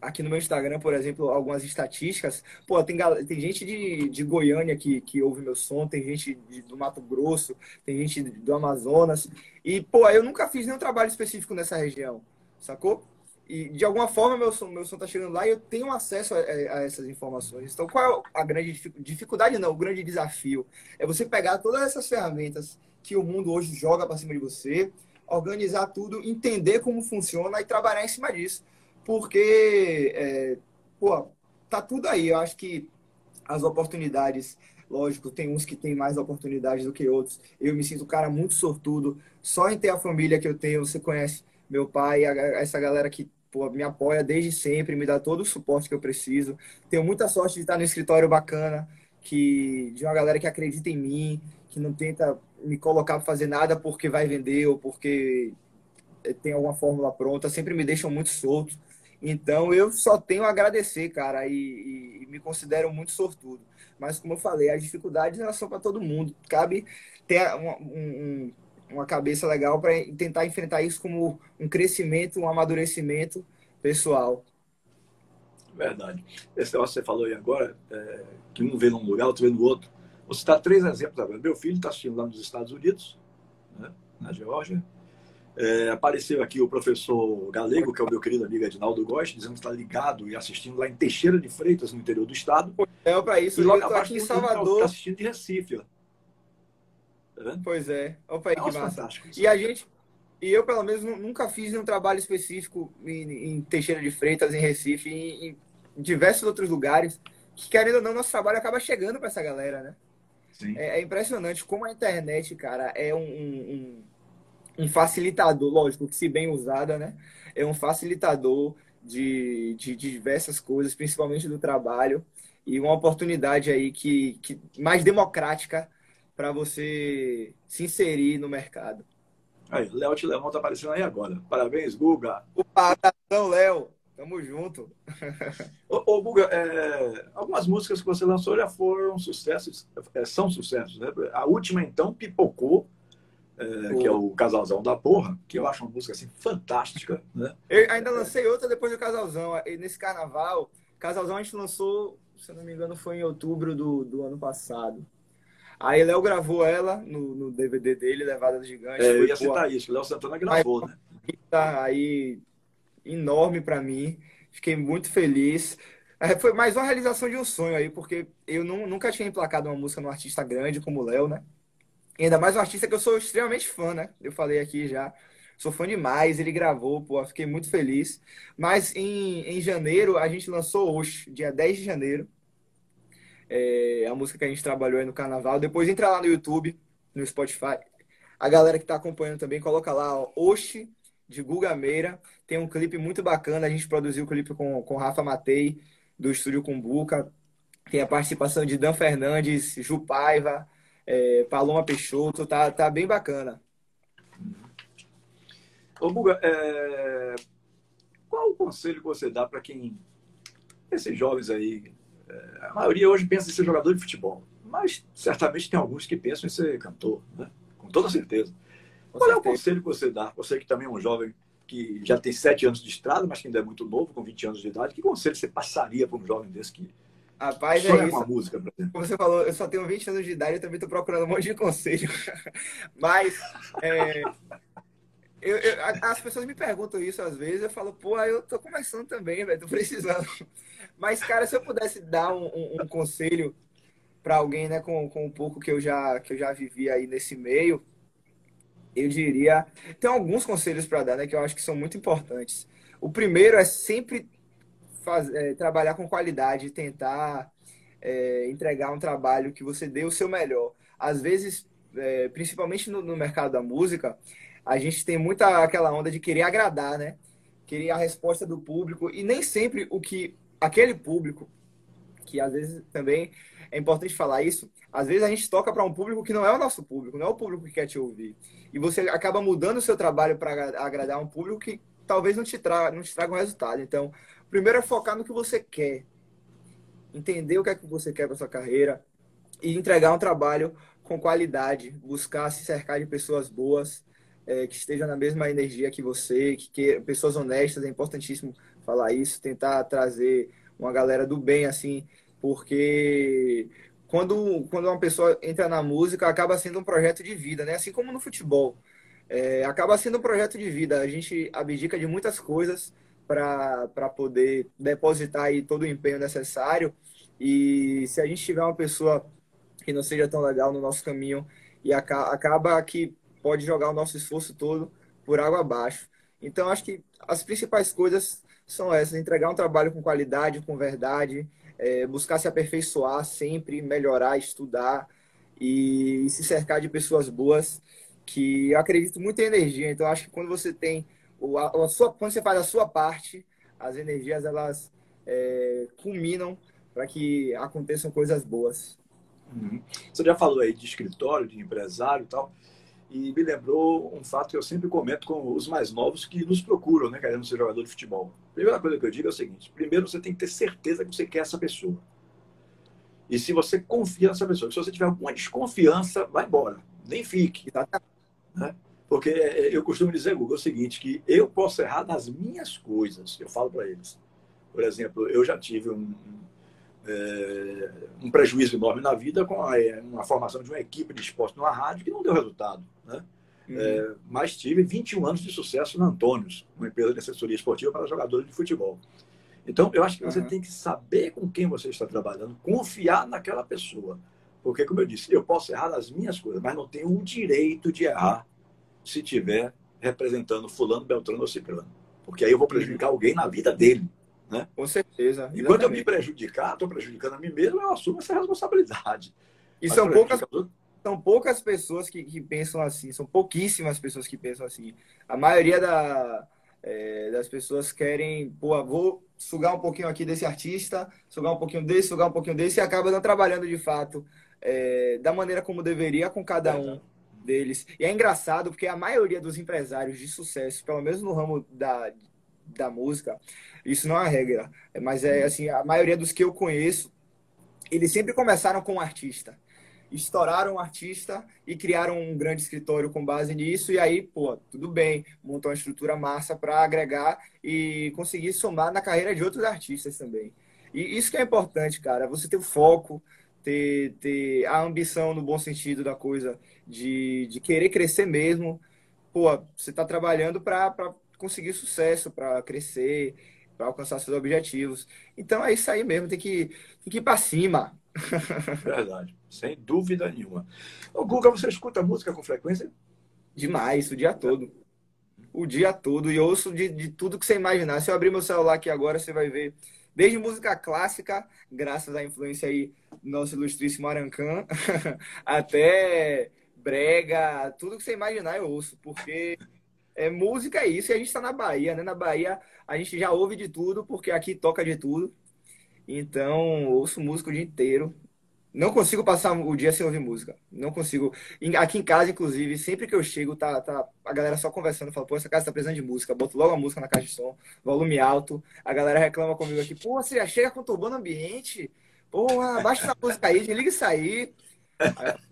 aqui no meu Instagram, por exemplo, algumas estatísticas. Pô, tem, tem gente de, de Goiânia que, que ouve meu som, tem gente de, do Mato Grosso, tem gente do Amazonas. E, pô, eu nunca fiz nenhum trabalho específico nessa região, sacou? E de alguma forma meu som, meu som tá chegando lá e eu tenho acesso a, a, essas informações. Então qual é a grande dificuldade? Não, o grande desafio é você pegar todas essas ferramentas que o mundo hoje joga para cima de você, organizar tudo, entender como funciona e trabalhar em cima disso. Porque, é, pô, tá tudo aí. Eu acho que as oportunidades, lógico, tem uns que têm mais oportunidades do que outros. Eu me sinto um cara muito sortudo. Só em ter a família que eu tenho, você conhece meu pai, essa galera que pô, me apoia desde sempre, me dá todo o suporte que eu preciso. Tenho muita sorte de estar no escritório bacana, que de uma galera que acredita em mim, que não tenta me colocar para fazer nada porque vai vender ou porque tem alguma fórmula pronta, sempre me deixam muito solto. Então eu só tenho a agradecer, cara, e, e, me considero muito sortudo. Mas como eu falei, as dificuldades elas são para todo mundo. Cabe ter um, um, uma cabeça legal para tentar enfrentar isso como um crescimento, um amadurecimento pessoal. Verdade. Esse negócio que você falou aí agora, é, que um vê num lugar, outro vê no outro. Vou citar três exemplos agora. Meu filho está assistindo lá nos Estados Unidos, né, na Geórgia. É, apareceu aqui o professor Galego, que é o meu querido amigo Edinaldo Góes, dizendo que está ligado e assistindo lá em Teixeira de Freitas, no interior do estado. É para isso, e logo eu aqui em tá Salvador. Está assistindo de Recife. Ó. Tá pois é. Opa aí, que massa. E a gente, e eu, pelo menos, nunca fiz um trabalho específico em, em Teixeira de Freitas, em Recife, em, em, diversos outros lugares, que, querendo ou não, nosso trabalho acaba chegando para essa galera, né? É, é, impressionante como a internet, cara, é um, um, um, facilitador, lógico que se bem usada, né? É um facilitador de, de, de diversas coisas, principalmente do trabalho, e uma oportunidade aí que, que mais democrática para você se inserir no mercado. Aí, Léo Tilemão tá aparecendo aí agora. Parabéns, Guga. Opa, abração, Léo. Tamo junto. ô, ô, Guga, é, algumas músicas que você lançou já foram sucessos, é, são sucessos, né? A última, então, pipocou. É, que é o Casalzão da Porra, que eu acho uma música assim fantástica. Né? Eu ainda lancei outra depois do Casalzão. Nesse carnaval, Casalzão a gente lançou, se eu não me engano, foi em outubro do, do ano passado. Aí Léo gravou ela no, no DVD dele, Levada do Gigante. É, eu ia citar isso, Léo Santana gravou, aí, né? Tá aí enorme para mim. Fiquei muito feliz. É, foi mais uma realização de um sonho aí, porque eu não, nunca tinha emplacado uma música num artista grande como o Léo, né? E ainda mais um artista que eu sou extremamente fã, né? Eu falei aqui já. Sou fã demais, ele gravou, pô, fiquei muito feliz. Mas em, em janeiro, a gente lançou hoje, dia 10 de janeiro. É a música que a gente trabalhou aí no carnaval. Depois entra lá no YouTube, no Spotify. A galera que está acompanhando também, coloca lá, ó, Oxi, de Guga Meira. Tem um clipe muito bacana. A gente produziu o clipe com, com Rafa Matei, do Estúdio Cumbuca. Tem a participação de Dan Fernandes, Ju Paiva, é, Paloma Peixoto. Tá, tá bem bacana. Ô, Buga, é... qual o conselho que você dá para quem. Esses jovens aí, a maioria hoje pensa em ser jogador de futebol, mas certamente tem alguns que pensam em ser cantor, né? com toda certeza. Com Qual certeza. é o conselho que você dá? Você que também é um jovem que já tem sete anos de estrada, mas que ainda é muito novo, com 20 anos de idade, que conselho você passaria para um jovem desse que Rapaz, é isso. uma música? Como você falou, eu só tenho 20 anos de idade, eu também estou procurando um monte de conselho. mas é, eu, eu, as pessoas me perguntam isso às vezes, eu falo, pô, eu tô começando também, velho, tô precisando. Mas, cara, se eu pudesse dar um, um, um conselho para alguém, né, com, com um pouco que eu já que eu já vivi aí nesse meio, eu diria, tem alguns conselhos para dar, né, que eu acho que são muito importantes. O primeiro é sempre faz, é, trabalhar com qualidade, tentar é, entregar um trabalho que você dê o seu melhor. Às vezes, é, principalmente no, no mercado da música, a gente tem muita aquela onda de querer agradar, né? Querer a resposta do público e nem sempre o que aquele público, que às vezes também é importante falar isso, às vezes a gente toca para um público que não é o nosso público, não é o público que quer te ouvir. E você acaba mudando o seu trabalho para agradar um público que talvez não te, não te traga um resultado. Então, primeiro é focar no que você quer, entender o que é que você quer para sua carreira e entregar um trabalho com qualidade, buscar se cercar de pessoas boas, é, que estejam na mesma energia que você, que, que pessoas honestas, é importantíssimo falar isso, tentar trazer uma galera do bem, assim, porque quando, quando uma pessoa entra na música, acaba sendo um projeto de vida, né? Assim como no futebol. É, acaba sendo um projeto de vida. A gente abdica de muitas coisas para poder depositar aí todo o empenho necessário. E se a gente tiver uma pessoa que não seja tão legal no nosso caminho e acaba que pode jogar o nosso esforço todo por água abaixo. Então, acho que as principais coisas são essas: entregar um trabalho com qualidade, com verdade, é, buscar se aperfeiçoar sempre, melhorar, estudar e se cercar de pessoas boas que eu acredito muito em energia. Então, acho que quando você tem a, a sua, quando você faz a sua parte, as energias elas é, culminam para que aconteçam coisas boas. Uhum. Você já falou aí de escritório, de empresário e tal e me lembrou um fato que eu sempre comento com os mais novos que nos procuram, né, querendo ser jogador de futebol. A primeira coisa que eu digo é o seguinte: primeiro você tem que ter certeza que você quer essa pessoa. E se você confia nessa pessoa, se você tiver alguma desconfiança, vai embora, nem fique. Né? Porque é, eu costumo dizer, Google, é o seguinte, que eu posso errar nas minhas coisas, eu falo para eles. Por exemplo, eu já tive um, é, um prejuízo enorme na vida com a, é, uma formação de uma equipe de esporte numa rádio que não deu resultado. Né? Uhum. É, mas tive 21 anos de sucesso na Antônios, uma empresa de assessoria esportiva para jogadores de futebol. Então, eu acho que você uhum. tem que saber com quem você está trabalhando, confiar naquela pessoa. Porque, como eu disse, eu posso errar nas minhas coisas, mas não tenho o direito de errar se tiver representando fulano, beltrano ou ciclano. Porque aí eu vou prejudicar alguém na vida dele. Né? Com certeza. E quando eu me prejudicar, estou prejudicando a mim mesmo, eu assumo essa responsabilidade. E são poucas, são poucas pessoas que, que, pensam assim, são pouquíssimas pessoas que pensam assim. A maioria da, é, das pessoas querem, pô, vou sugar um pouquinho aqui desse artista, sugar um pouquinho desse, sugar um pouquinho desse, e acaba não trabalhando de fato é, da maneira como deveria com cada um deles. E é engraçado porque a maioria dos empresários de sucesso, pelo menos no ramo da, da música, isso não é regra, mas é assim, a maioria dos que eu conheço, eles sempre começaram com um artista. estouraram o artista e criaram um grande escritório com base nisso. E aí, pô, tudo bem, montou uma estrutura massa para agregar e conseguir somar na carreira de outros artistas também. E isso que é importante, cara, você ter o foco, ter, ter a ambição no bom sentido da coisa, de, de querer crescer mesmo. Pô, você está trabalhando para conseguir sucesso, para crescer, para alcançar seus objetivos. Então é isso aí mesmo, tem que, tem que ir para cima. Verdade, sem dúvida nenhuma. Ô, Guga, você escuta música com frequência? Demais, o dia todo. O dia todo. E ouço de, de tudo que você imaginar. Se eu abrir meu celular aqui agora, você vai ver desde música clássica, graças à influência aí do nosso ilustríssimo Arancan, até brega, tudo que você imaginar eu ouço, porque é, música é isso e a gente está na Bahia, né? Na Bahia a gente já ouve de tudo, porque aqui toca de tudo. Então, ouço música o dia inteiro. Não consigo passar o dia sem ouvir música. Não consigo. Aqui em casa, inclusive, sempre que eu chego, tá, tá a galera só conversando. Fala, pô, essa casa tá precisando de música. Boto logo a música na caixa de som, volume alto. A galera reclama comigo aqui, pô, você já chega conturbando o ambiente? Porra, baixa essa música aí, desliga isso aí.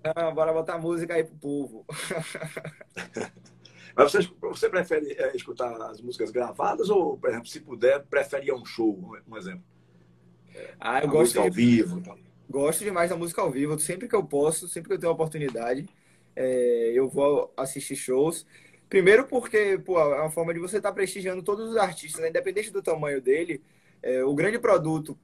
ah, bora botar música aí pro povo. Mas você, você prefere é, escutar as músicas gravadas ou, por exemplo, se puder, prefere ir a um show, um exemplo? Ah, eu gosto de, ao vivo. Gosto demais da música ao vivo. Sempre que eu posso, sempre que eu tenho a oportunidade, é, eu vou assistir shows. Primeiro porque, pô, é uma forma de você estar tá prestigiando todos os artistas, né? independente do tamanho dele. É, o grande produto,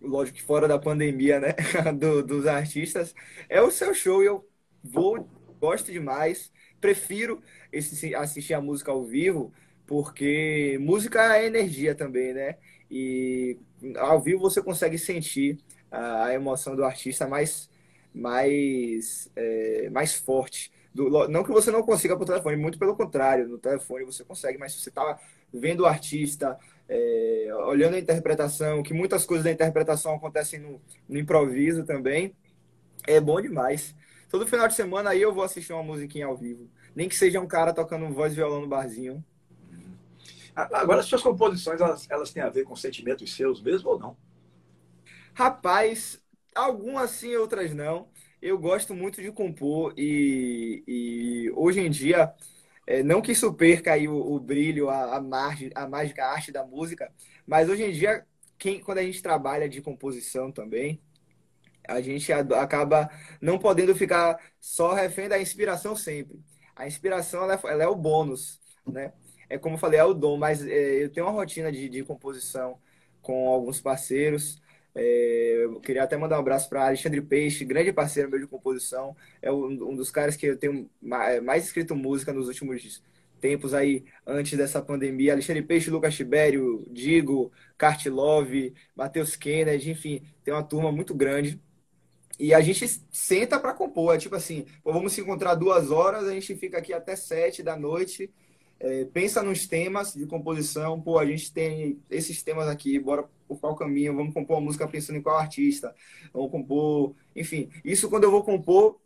lógico que fora da pandemia, né, do, dos artistas, é o seu show. Eu vou, gosto demais, prefiro esse, assistir a música ao vivo, porque música é energia também, né? E ao vivo você consegue sentir a emoção do artista mais, mais, é, mais forte. Do, não que você não consiga por telefone, muito pelo contrário, no telefone você consegue, mas se você está vendo o artista, é, olhando a interpretação, que muitas coisas da interpretação acontecem no, no, improviso também, é bom demais. Todo final de semana aí eu vou assistir uma musiquinha ao vivo. Nem que seja um cara tocando voz e violão no barzinho. Agora, as suas composições, elas, elas têm a ver com sentimentos seus mesmo ou não? Rapaz, algumas sim, outras não. Eu gosto muito de compor e, e hoje em dia, é, não que isso perca aí o, o brilho, a, a, margem, a mágica a arte da música, mas hoje em dia, quem, quando a gente trabalha de composição também, a gente acaba não podendo ficar só refém da inspiração sempre. A inspiração ela é, ela é o bônus, né? é como eu falei, é o dom, mas é, eu tenho uma rotina de, de composição com alguns parceiros. É, eu queria até mandar um abraço para Alexandre Peixe, grande parceiro meu de composição. É um, um dos caras que eu tenho mais, mais escrito música nos últimos tempos aí, antes dessa pandemia. Alexandre Peixe, Lucas Tibério, Digo, Love, Matheus Kennedy, enfim, tem uma turma muito grande. E a gente senta para compor. É tipo assim, vamos se encontrar duas horas, a gente fica aqui até sete da noite é, pensa nos temas de composição, pô, a gente tem esses temas aqui, bora por qual caminho, vamos compor uma música pensando em qual artista, vamos compor, enfim, isso quando eu vou compor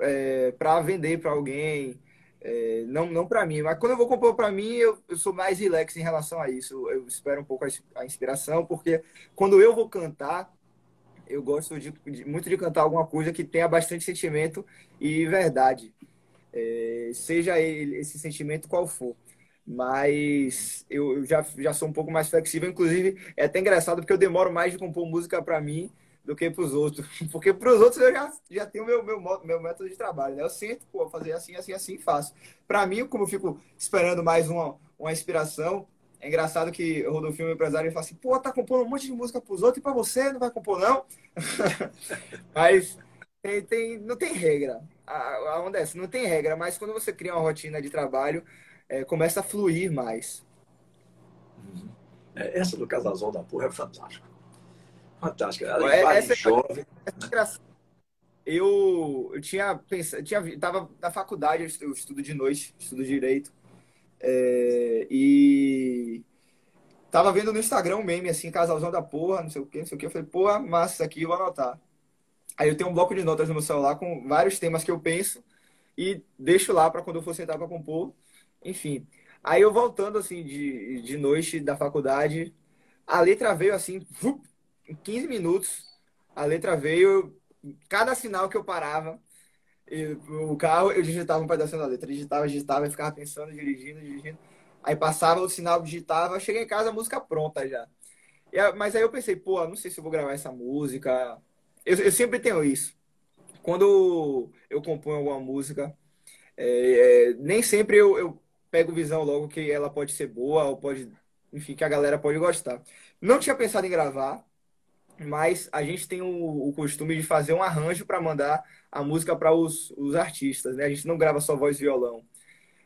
é, para vender para alguém, é, não, não para mim, mas quando eu vou compor para mim, eu, eu, sou mais relax em relação a isso, eu espero um pouco a, a inspiração, porque quando eu vou cantar, eu gosto de, de, muito de cantar alguma coisa que tenha bastante sentimento e verdade é, seja ele, esse sentimento qual for. Mas eu, já, já sou um pouco mais flexível, inclusive é até engraçado porque eu demoro mais de compor música para mim do que para os outros. Porque para os outros eu já, já tenho meu, meu, meu método de trabalho. Né? Eu sinto, pô, fazer assim, assim, assim e faço. Para mim, como eu fico esperando mais uma, uma inspiração, é engraçado que o Rodolfo, meu empresário, ele fala assim: pô, tá compondo um monte de música para os outros e para você não vai compor, não? Mas tem, tem, não tem regra a, a onda é essa, não tem regra, mas quando você cria uma rotina de trabalho, é, começa a fluir mais. Uhum. É, essa do Casalzão da Porra é fantástica. Fantástica. Ela é, essa, é jovem. Essa né? eu, eu tinha pensado, tinha, tava na faculdade, eu estudo de noite, estudo direito. É, e tava vendo no Instagram um meme assim, casalzão da porra, não sei o que, não sei o que. Eu falei, porra, massa, isso aqui eu vou anotar. Aí eu tenho um bloco de notas no meu celular com vários temas que eu penso e deixo lá para quando eu for sentar para compor. Enfim. Aí eu voltando assim de, de noite da faculdade, a letra veio assim, em 15 minutos. A letra veio, cada sinal que eu parava, eu, o carro, eu digitava um pedacinho da letra. Digitava, digitava, e ficava pensando, dirigindo, dirigindo. Aí passava o sinal, digitava, cheguei em casa, a música pronta já. E, mas aí eu pensei, pô, não sei se eu vou gravar essa música. Eu, eu sempre tenho isso. Quando eu componho alguma música, é, é, nem sempre eu, eu pego visão logo que ela pode ser boa ou pode, enfim, que a galera pode gostar. Não tinha pensado em gravar, mas a gente tem o, o costume de fazer um arranjo para mandar a música para os, os artistas, né? A gente não grava só voz e violão.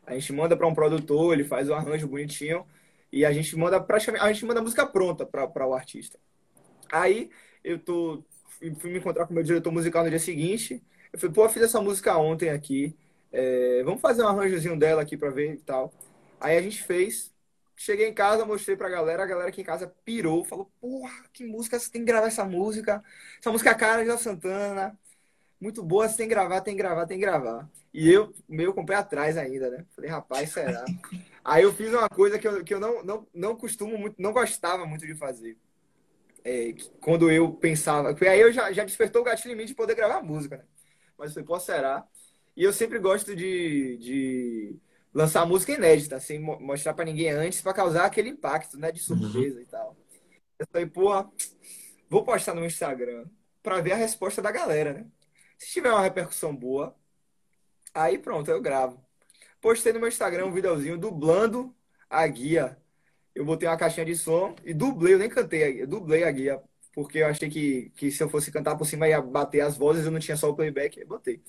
A gente manda para um produtor, ele faz o arranjo bonitinho e a gente manda praticamente a gente manda a música pronta para o artista. Aí eu tô fui me encontrar com o meu diretor musical no dia seguinte. Eu falei, pô, eu fiz essa música ontem aqui. É, vamos fazer um arranjozinho dela aqui para ver e tal. Aí a gente fez. Cheguei em casa, mostrei pra galera, a galera aqui em casa pirou, falou, porra, que música, você tem que gravar essa música. Essa música é cara de Santana, muito boa, você tem que gravar, tem que gravar, tem que gravar. E eu, meio com o pé atrás ainda, né? Falei, rapaz, será? Aí eu fiz uma coisa que eu, que eu não, não, não costumo muito, não gostava muito de fazer. É, quando eu pensava. Porque aí eu já, já despertou o gatilho em mim de poder gravar música, né? Mas eu falei, pô, será? E eu sempre gosto de, de lançar música inédita, sem mostrar para ninguém antes, para causar aquele impacto, né? De uhum. surpresa uhum. e tal. Eu falei, pô, vou postar no Instagram para ver a resposta da galera, né? Se tiver uma repercussão boa, aí pronto, eu gravo. Postei no meu Instagram um videozinho dublando a guia. Eu botei uma caixinha de som e dublei, eu nem cantei, eu dublei a guia, porque eu achei que, que se eu fosse cantar por cima ia bater as vozes, eu não tinha só o playback, eu botei.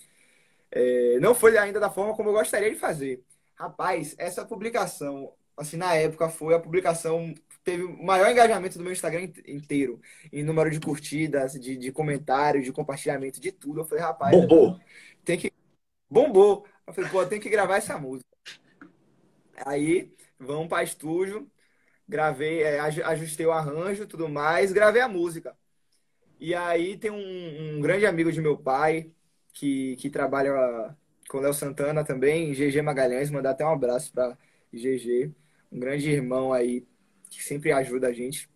É, não foi ainda da forma como eu gostaria de fazer. Rapaz, essa publicação, assim, na época foi a publicação teve o maior engajamento do meu Instagram inteiro. Em número de curtidas, de, de comentários, de compartilhamento, de tudo. Eu falei, rapaz. Bombou. Tem que. Bombou. Eu falei, pô, tem que gravar essa música. Aí, vamos para estúdio. Gravei, é, ajustei o arranjo tudo mais, gravei a música. E aí tem um, um grande amigo de meu pai, que, que trabalha com Léo Santana também, GG Magalhães, mandar até um abraço para GG, um grande irmão aí que sempre ajuda a gente.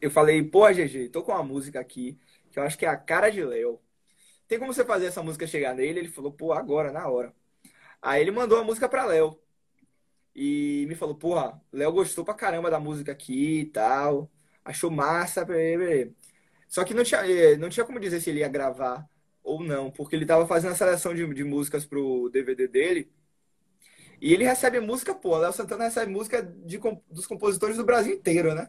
Eu falei, pô, GG, tô com uma música aqui que eu acho que é a cara de Léo. Tem como você fazer essa música chegar nele? Ele falou, pô, agora, na hora. Aí ele mandou a música pra Léo. E me falou, porra, Léo gostou pra caramba da música aqui e tal. Achou massa. Só que não tinha, eh, não tinha como dizer se ele ia gravar ou não, porque ele tava fazendo a seleção de, de músicas pro DVD dele. E ele recebe música, pô, Léo Santana recebe música de, dos compositores do Brasil inteiro, né?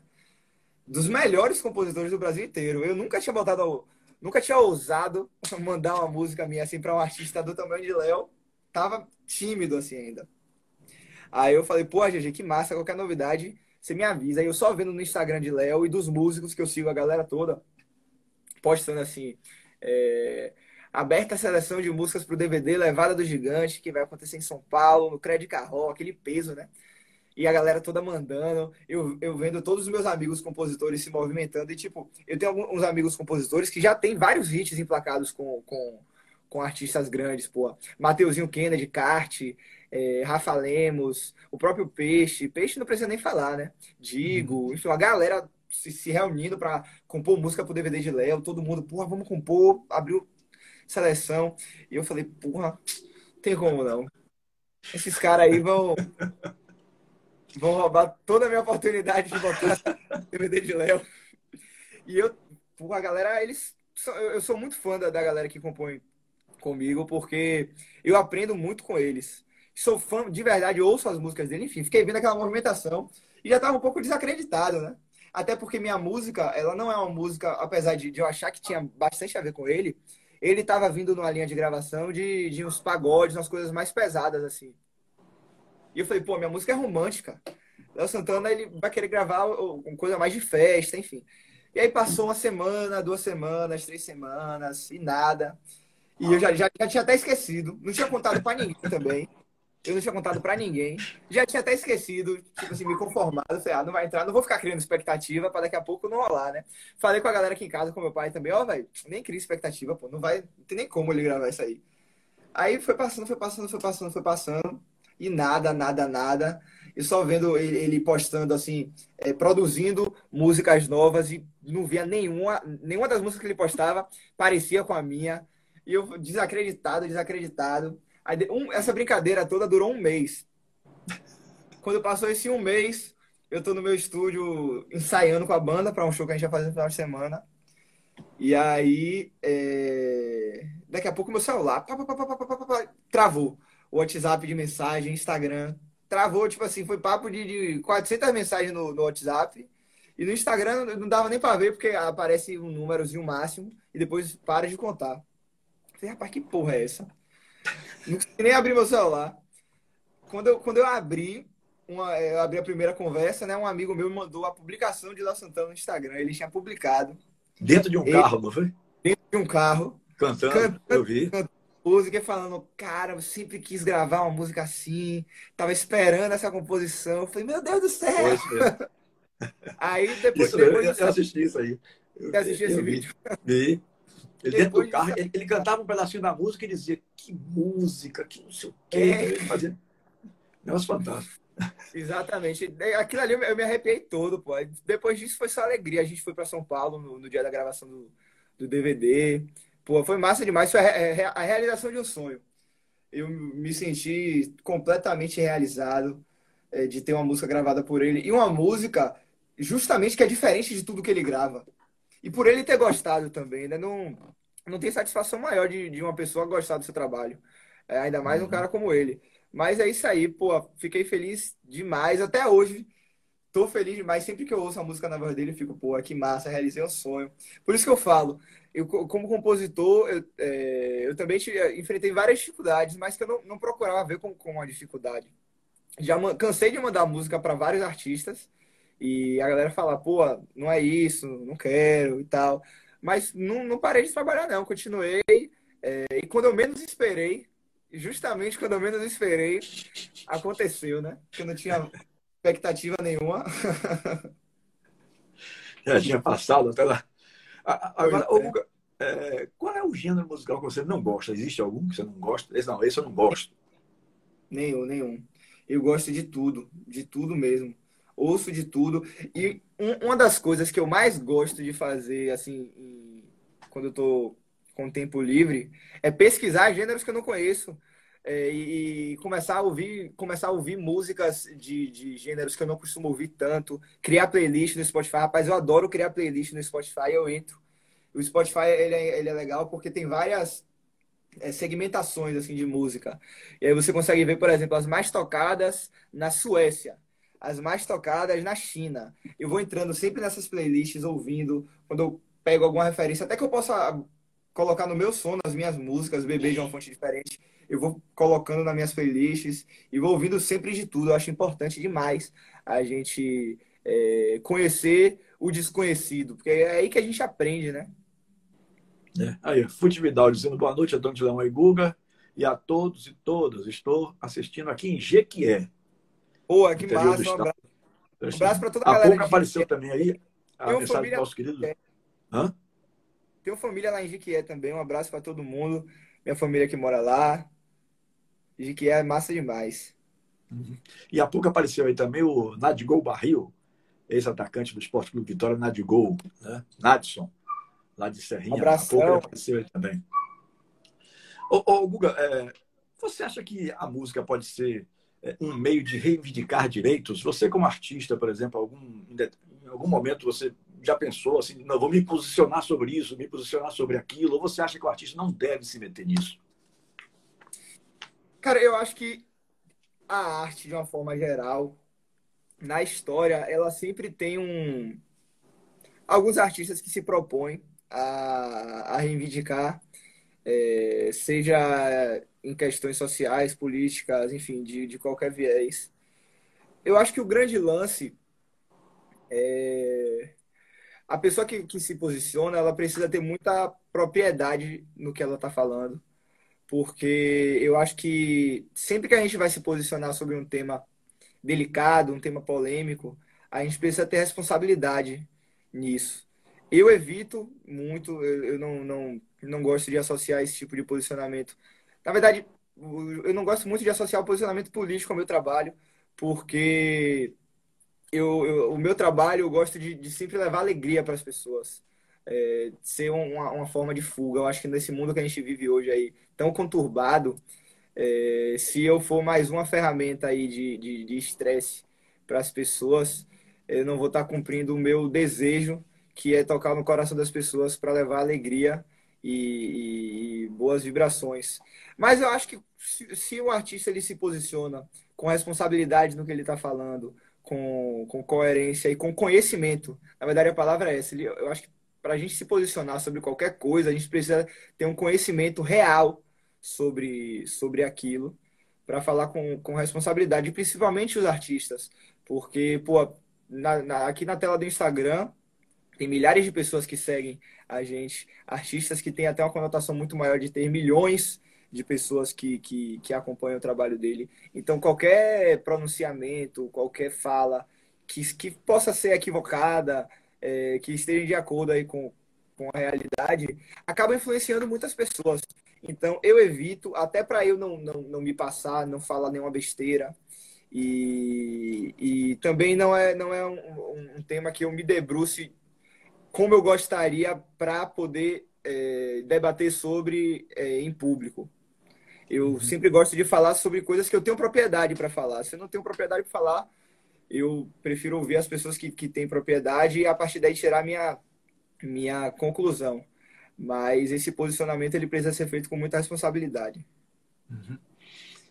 Dos melhores compositores do Brasil inteiro. Eu nunca tinha botado, nunca tinha ousado mandar uma música minha assim para um artista do tamanho de Léo. Tava tímido assim ainda. Aí eu falei, pô, GG, que massa, qualquer novidade, você me avisa. Aí eu só vendo no Instagram de Léo e dos músicos que eu sigo a galera toda, postando assim, é, aberta a seleção de músicas para o DVD Levada do Gigante, que vai acontecer em São Paulo, no Crédito Carro, aquele peso, né? E a galera toda mandando, eu, eu vendo todos os meus amigos compositores se movimentando. E, tipo, eu tenho alguns amigos compositores que já tem vários hits emplacados com, com, com artistas grandes, pô. Mateuzinho Kennedy, Kart, é, Rafa Lemos, o próprio Peixe. Peixe não precisa nem falar, né? Digo, uhum. enfim, a galera se, se reunindo para compor música pro DVD de Léo, todo mundo, porra, vamos compor, abriu seleção. E eu falei, porra, tem como não. Esses caras aí vão. vão roubar toda a minha oportunidade de botar DVD de Léo. E eu, porra, a galera, eles. Eu sou muito fã da, da galera que compõe comigo, porque eu aprendo muito com eles. Sou fã, de verdade, ouço as músicas dele, enfim, fiquei vendo aquela movimentação e já estava um pouco desacreditado, né? Até porque minha música, ela não é uma música, apesar de, de eu achar que tinha bastante a ver com ele, ele estava vindo numa linha de gravação de, de uns pagodes, umas coisas mais pesadas, assim. E eu falei, pô, minha música é romântica. Léo Santana, ele vai querer gravar uma coisa mais de festa, enfim. E aí passou uma semana, duas semanas, três semanas, e nada. E eu já, já, já tinha até esquecido. Não tinha contado para ninguém também. Eu não tinha contado para ninguém. Já tinha até esquecido, tipo assim, me conformado. Falei, ah, não vai entrar, não vou ficar criando expectativa para daqui a pouco não rolar, né? Falei com a galera aqui em casa, com meu pai também, ó, oh, velho, nem cria expectativa, pô, não vai, não tem nem como ele gravar isso aí. Aí foi passando, foi passando, foi passando, foi passando. E nada, nada, nada. e só vendo ele postando assim, é, produzindo músicas novas e não via nenhuma, nenhuma das músicas que ele postava parecia com a minha. E eu desacreditado, desacreditado. Aí, um, essa brincadeira toda durou um mês. Quando passou esse um mês, eu tô no meu estúdio ensaiando com a banda para um show que a gente vai fazer no final de semana. E aí, é... daqui a pouco meu celular pá, pá, pá, travou. O WhatsApp de mensagem, Instagram, travou, tipo assim, foi papo de, de 400 mensagens no, no, WhatsApp. E no Instagram não dava nem para ver, porque aparece um númerozinho máximo e depois para de contar. falei, rapaz, que porra é essa? Não consegui nem abrir meu celular. Quando eu, quando eu abri, uma, eu abri a primeira conversa, né? Um amigo meu me mandou a publicação de La Santana no Instagram. Ele tinha publicado. Dentro de um ele, carro, não foi? Dentro de um carro. Cantando, cantando eu vi. Cantando música falando, cara, eu sempre quis gravar uma música assim, tava esperando essa composição. Eu falei, meu Deus do céu! aí depois, isso, depois eu, eu assisti isso aí. Eu, eu assisti esse vídeo. Vi. Ele dentro do carro, ele, ele, cantava um pedacinho da música e dizia, que música, que não sei o quê. É. Ele fazia... Negócio fantástico. Exatamente. Aquilo ali eu me arrepiei todo, pô. Depois disso foi só alegria. A gente foi para São Paulo no, no, dia da gravação do, do DVD. Pô, foi massa demais. Foi a, a realização de um sonho. Eu me senti completamente realizado é, de ter uma música gravada por ele. E uma música, justamente, que é diferente de tudo que ele grava. E por ele ter gostado também, né? Não, não tem satisfação maior de, de uma pessoa gostar do seu trabalho. É, ainda mais um uhum. cara como ele. Mas é isso aí, pô. Fiquei feliz demais. Até hoje, tô feliz demais. Sempre que eu ouço a música na voz dele, eu fico, pô, que massa, realizei um sonho. Por isso que eu falo, eu, como compositor, eu, é, eu também enfrentei várias dificuldades, mas que eu não, não procurava ver como, como uma dificuldade. Já cansei de mandar música para vários artistas e a galera fala, pô, não é isso, não quero e tal. Mas não, não parei de trabalhar, não. Continuei. É, e quando eu menos esperei, justamente quando eu menos esperei, aconteceu, né? Porque eu não tinha expectativa nenhuma. Já tinha passado até lá. É, qual é o gênero musical que você não gosta? Existe algum que você não gosta? Esse não, esse eu não gosto. Nenhum, nenhum. Eu gosto de tudo, de tudo mesmo. Ouço de tudo. E um, uma das coisas que eu mais gosto de fazer, assim, quando eu tô com tempo livre, é pesquisar gêneros que eu não conheço. É, e, e, começar a ouvir começar a ouvir músicas de, de gêneros que eu não costumo ouvir tanto. Criar playlist no Spotify. Rapaz eu adoro criar playlist no Spotify eu entro. O Spotify ele é, ele é legal porque tem várias é, segmentações assim de música. E aí você consegue ver por exemplo as mais tocadas na Suécia as mais tocadas na China eu vou entrando sempre nessas playlists ouvindo quando eu pego alguma referência até que eu possa colocar no meu som nas minhas músicas beber de uma fonte diferente eu vou colocando nas minhas playlists e vou ouvindo sempre de tudo. Eu acho importante demais a gente é, conhecer o desconhecido, porque é aí que a gente aprende, né? É. Aí, Fute Vidal dizendo boa noite a Dona Leão e Guga e a todos e todas. Estou assistindo aqui em Jequié. Boa, que massa. Um abraço, um abraço para toda a, a galera. A apareceu também aí. A Tem mensagem família... do nosso querido. Hã? Tem uma família lá em Jequié também. Um abraço para todo mundo. Minha família que mora lá de que é massa demais. Uhum. E há pouco apareceu aí também o Nadigol Barril, ex-atacante do Esporte Clube Vitória, Nadigol, né? Nadson, lá de Serrinha. Um abração. Há pouco apareceu aí também. Ô, ô Guga, é, você acha que a música pode ser é, um meio de reivindicar direitos? Você, como artista, por exemplo, algum, em algum momento você já pensou assim, não, vou me posicionar sobre isso, me posicionar sobre aquilo? Ou você acha que o artista não deve se meter nisso? Cara, eu acho que a arte, de uma forma geral, na história, ela sempre tem um. Alguns artistas que se propõem a, a reivindicar, é, seja em questões sociais, políticas, enfim, de, de qualquer viés. Eu acho que o grande lance é. A pessoa que, que se posiciona, ela precisa ter muita propriedade no que ela está falando porque eu acho que sempre que a gente vai se posicionar sobre um tema delicado, um tema polêmico, a gente precisa ter responsabilidade nisso. Eu evito muito, eu não, não, não gosto de associar esse tipo de posicionamento. Na verdade, eu não gosto muito de associar o posicionamento político ao meu trabalho, porque eu, eu, o meu trabalho eu gosto de, de sempre levar alegria para as pessoas. É, ser uma, uma forma de fuga. Eu acho que nesse mundo que a gente vive hoje aí, tão conturbado, é, se eu for mais uma ferramenta aí de estresse para as pessoas, eu não vou estar tá cumprindo o meu desejo, que é tocar no coração das pessoas para levar alegria e, e, boas vibrações. Mas eu acho que se, se o artista ele se posiciona com responsabilidade no que ele está falando, com, com coerência e com conhecimento, na verdade a palavra é essa. Eu acho que para a gente se posicionar sobre qualquer coisa, a gente precisa ter um conhecimento real sobre, sobre aquilo para falar com, com responsabilidade, principalmente os artistas. Porque, pô, na, na, aqui na tela do Instagram tem milhares de pessoas que seguem a gente, artistas que têm até uma conotação muito maior de ter milhões de pessoas que, que, que acompanham o trabalho dele. Então, qualquer pronunciamento, qualquer fala que, que possa ser equivocada, é, que esteja de acordo aí com, com a realidade, acaba influenciando muitas pessoas. Então, eu evito, até para eu não, não, não me passar, não falar nenhuma besteira. E, e também não é, não é um, um tema que eu me debruce como eu gostaria para poder é, debater sobre é, em público. Eu uhum. sempre gosto de falar sobre coisas que eu tenho propriedade para falar. Se eu não tenho propriedade para falar, eu prefiro ouvir as pessoas que, que têm propriedade e a partir daí tirar minha, minha conclusão. Mas esse posicionamento ele precisa ser feito com muita responsabilidade. Uhum.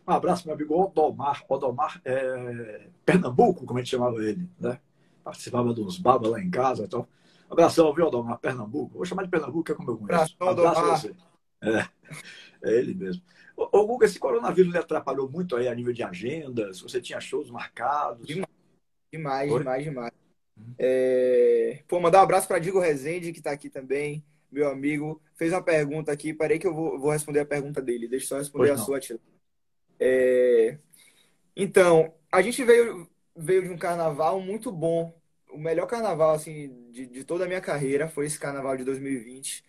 Um abraço, meu amigo Odomar. Odomar é Pernambuco, como a gente chamava ele, né? Participava dos babas lá em casa. Então, um abração, viu, Odomar? Pernambuco. Vou chamar de Pernambuco, que é como eu conheço. Um abraço. Você. É, é ele mesmo. Ô, Guga, esse coronavírus lhe atrapalhou muito aí a nível de agendas? Você tinha shows marcados? Demais, demais, demais. demais. Uhum. É... Pô, mandar um abraço para Digo Rezende, que está aqui também meu amigo, fez uma pergunta aqui. Parei que eu vou, vou responder a pergunta dele. Deixa eu só responder pois a não. sua, Tila. É... Então, a gente veio, veio de um carnaval muito bom. O melhor carnaval assim, de, de toda a minha carreira foi esse carnaval de 2020.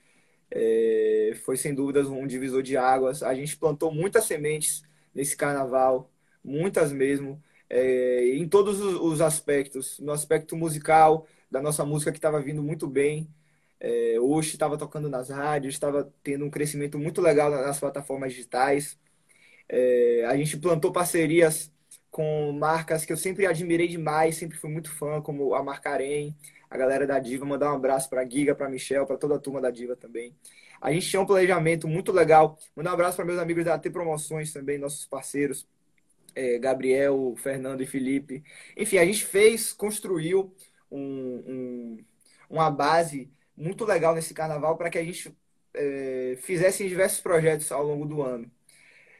É... Foi sem dúvidas um divisor de águas. A gente plantou muitas sementes nesse carnaval, muitas mesmo, é... em todos os aspectos. No aspecto musical, da nossa música que estava vindo muito bem é, hoje estava tocando nas rádios, estava tendo um crescimento muito legal nas plataformas digitais. É, a gente plantou parcerias com marcas que eu sempre admirei demais, sempre fui muito fã, como a Marcarém, a galera da Diva. Mandar um abraço para Giga, para a Michelle, para toda a turma da Diva também. A gente tinha um planejamento muito legal. Mandar um abraço para meus amigos da AT Promoções também, nossos parceiros, é, Gabriel, Fernando e Felipe. Enfim, a gente fez, construiu um, um, uma base muito legal nesse carnaval para que a gente é, fizesse diversos projetos ao longo do ano.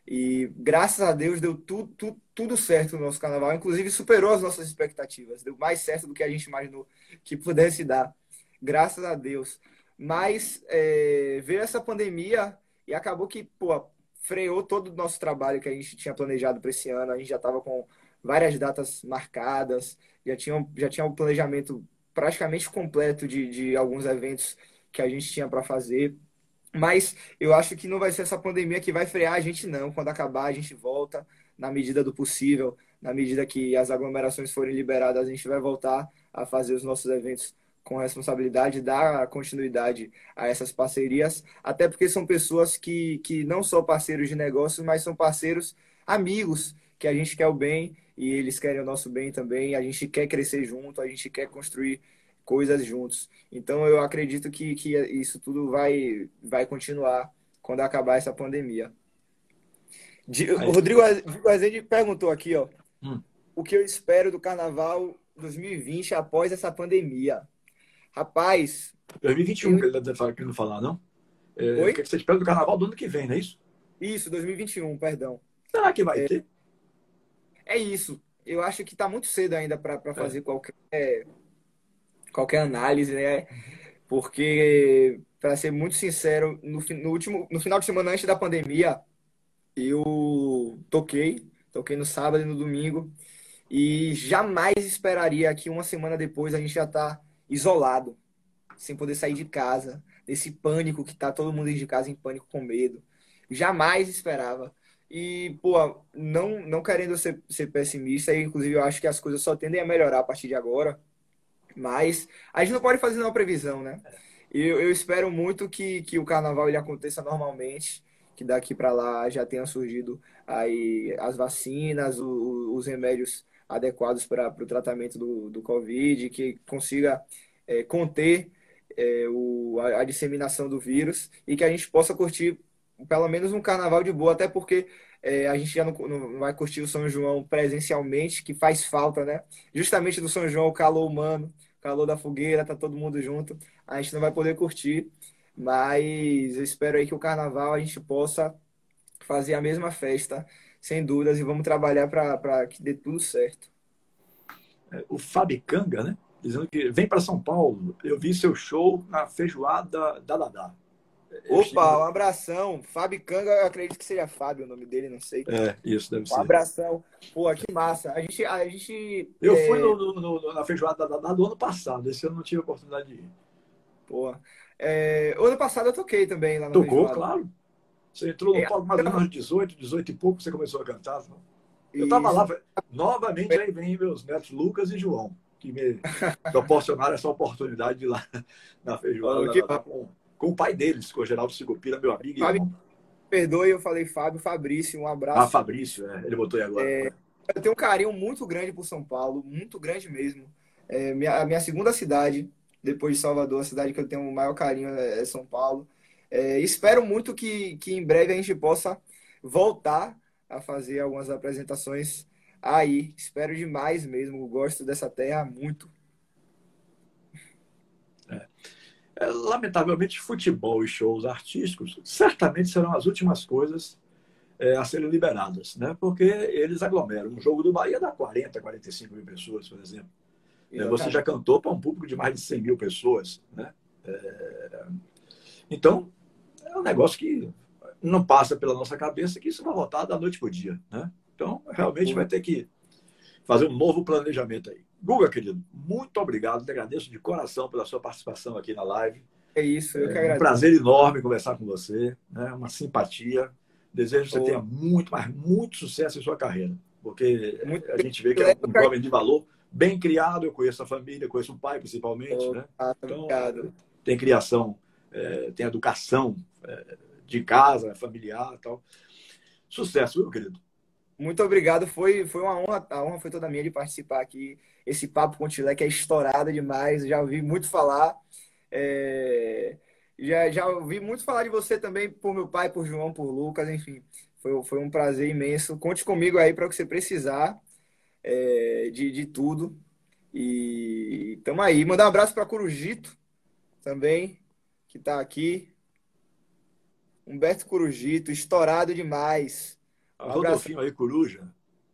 E graças a Deus deu tudo, tudo, tudo certo no nosso carnaval, inclusive superou as nossas expectativas, deu mais certo do que a gente imaginou que pudesse dar. Graças a Deus. Mas é, veio essa pandemia e acabou que pô, freou todo o nosso trabalho que a gente tinha planejado para esse ano. A gente já estava com várias datas marcadas, já tinha, já tinha um planejamento praticamente completo de, de alguns eventos que a gente tinha para fazer. Mas eu acho que não vai ser essa pandemia que vai frear a gente, não. Quando acabar, a gente volta na medida do possível, na medida que as aglomerações forem liberadas, a gente vai voltar a fazer os nossos eventos com responsabilidade, dar continuidade a essas parcerias, até porque são pessoas que, que não são parceiros de negócios, mas são parceiros amigos, que a gente quer o bem e eles querem o nosso bem também. A gente quer crescer junto, a gente quer construir coisas juntos. Então eu acredito que, que isso tudo vai, vai continuar quando acabar essa pandemia. O Rodrigo Azende perguntou aqui, ó, hum. o que eu espero do Carnaval 2020 após essa pandemia. Rapaz. 2021 eu... que ele está querendo falar, não? É, Oi? O que você espera do Carnaval do ano que vem, não é isso? Isso, 2021, perdão. Será que vai é... ter? é isso. Eu acho que está muito cedo ainda para é. fazer qualquer, qualquer análise, né? Porque, para ser muito sincero, no, no, último, no final de semana antes da pandemia, eu toquei, toquei no sábado e no domingo, e jamais esperaria que uma semana depois a gente já está isolado, sem poder sair de casa, nesse pânico que está todo mundo de casa em pânico com medo. Jamais esperava. E, pô, não, não querendo ser, ser pessimista, inclusive eu acho que as coisas só tendem a melhorar a partir de agora. Mas a gente não pode fazer uma previsão, né? Eu, eu espero muito que, que o carnaval ele aconteça normalmente, que daqui para lá já tenha surgido aí as vacinas, o, os remédios adequados para o tratamento do, do Covid, que consiga é, conter é, o, a, a, disseminação do vírus e que a gente possa curtir pelo menos um carnaval de boa, até porque é, a gente já não, não, vai curtir o São João presencialmente, que faz falta, né? Justamente do São João, o calor humano, calor da fogueira, tá todo mundo junto. A gente não vai poder curtir, mas eu espero aí que o carnaval a gente possa fazer a mesma festa, sem dúvidas, e vamos trabalhar para que dê tudo certo. É, o Fabicanga, né? Dizendo que vem para São Paulo. Eu vi seu show na feijoada da Dadá. Opa, um abração. Fábio Canga, eu acredito que seja Fábio o nome dele, não sei. É, isso, deve um ser. Um abração. Pô, que massa. A gente. A gente eu é... fui no, no, no, na feijoada da, da, do ano passado, esse ano não tive a oportunidade de ir. Pô. É... Ano passado eu toquei também lá na Tocou, claro. Você entrou no é, palco mais ou menos 18, 18 e pouco, você começou a cantar. Não? Eu estava lá, novamente aí vem meus netos Lucas e João, que me proporcionaram essa oportunidade de ir lá na feijoada. Da, com com o pai deles, com o Geraldo Sigopira, meu amigo. Fábio, perdoe, eu falei Fábio, Fabrício, um abraço. Ah, Fabrício, é, ele botou aí agora. É, eu tenho um carinho muito grande por São Paulo, muito grande mesmo. É, minha, a minha segunda cidade, depois de Salvador, a cidade que eu tenho o maior carinho é, é São Paulo. É, espero muito que, que em breve a gente possa voltar a fazer algumas apresentações aí. Espero demais mesmo, gosto dessa terra muito. É. É, lamentavelmente, futebol e shows artísticos certamente serão as últimas coisas é, a serem liberadas, né? porque eles aglomeram. Um jogo do Bahia dá 40, 45 mil pessoas, por exemplo. Você já cantou para um público de mais de 100 mil pessoas. Né? É... Então, é um negócio que não passa pela nossa cabeça que isso vai voltar da noite para o dia. Né? Então, realmente vai ter que fazer um novo planejamento aí. Guga, querido, muito obrigado. Te agradeço de coração pela sua participação aqui na live. É isso, eu é que agradeço. Um prazer enorme conversar com você, né? uma simpatia. Desejo que você oh. tenha muito, mas muito sucesso em sua carreira, porque muito a gente vê que é um jovem de valor, bem criado. Eu conheço a família, conheço o pai principalmente. Oh, né? Ah, então, obrigado. tem criação, é, tem educação é, de casa, familiar tal. Sucesso, meu querido. Muito obrigado. Foi, foi uma honra. A honra foi toda minha de participar aqui. Esse papo com o Tilé que é estourado demais. Já ouvi muito falar. É... Já, já ouvi muito falar de você também por meu pai, por João, por Lucas, enfim. Foi, foi um prazer imenso. Conte comigo aí para o que você precisar é, de, de tudo. E tamo aí. Mandar um abraço para Corujito também, que está aqui. Humberto Corujito, estourado demais. Um Rodolfinho aí, coruja.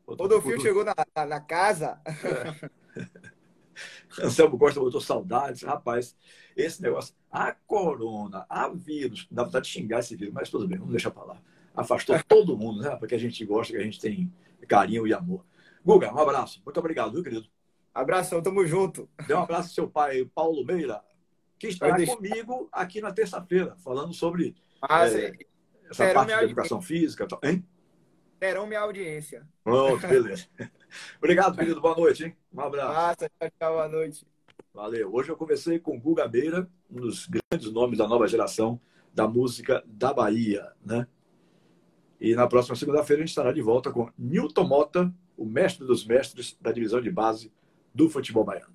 Rodolfinho chegou na, na, na casa. É. Anselmo Costa botou saudades. Rapaz, esse negócio. A corona, a vírus, dá vontade de xingar esse vírus, mas tudo bem, vamos deixar para lá. Afastou todo mundo, né? Porque a gente gosta, que a gente tem carinho e amor. Guga, um abraço. Muito obrigado, viu, querido? Abração, tamo junto. Dê um abraço ao seu pai, Paulo Meira, que estará deixar... comigo aqui na terça-feira, falando sobre ah, é, essa parte de educação física. Hein? terão minha audiência. Pronto, beleza. Obrigado, querido. Boa noite, hein? Um abraço. Massa, tchau, tchau, boa noite. Valeu. Hoje eu conversei com Guga Beira, um dos grandes nomes da nova geração da música da Bahia, né? E na próxima segunda-feira a gente estará de volta com Newton Mota, o mestre dos mestres da divisão de base do futebol baiano.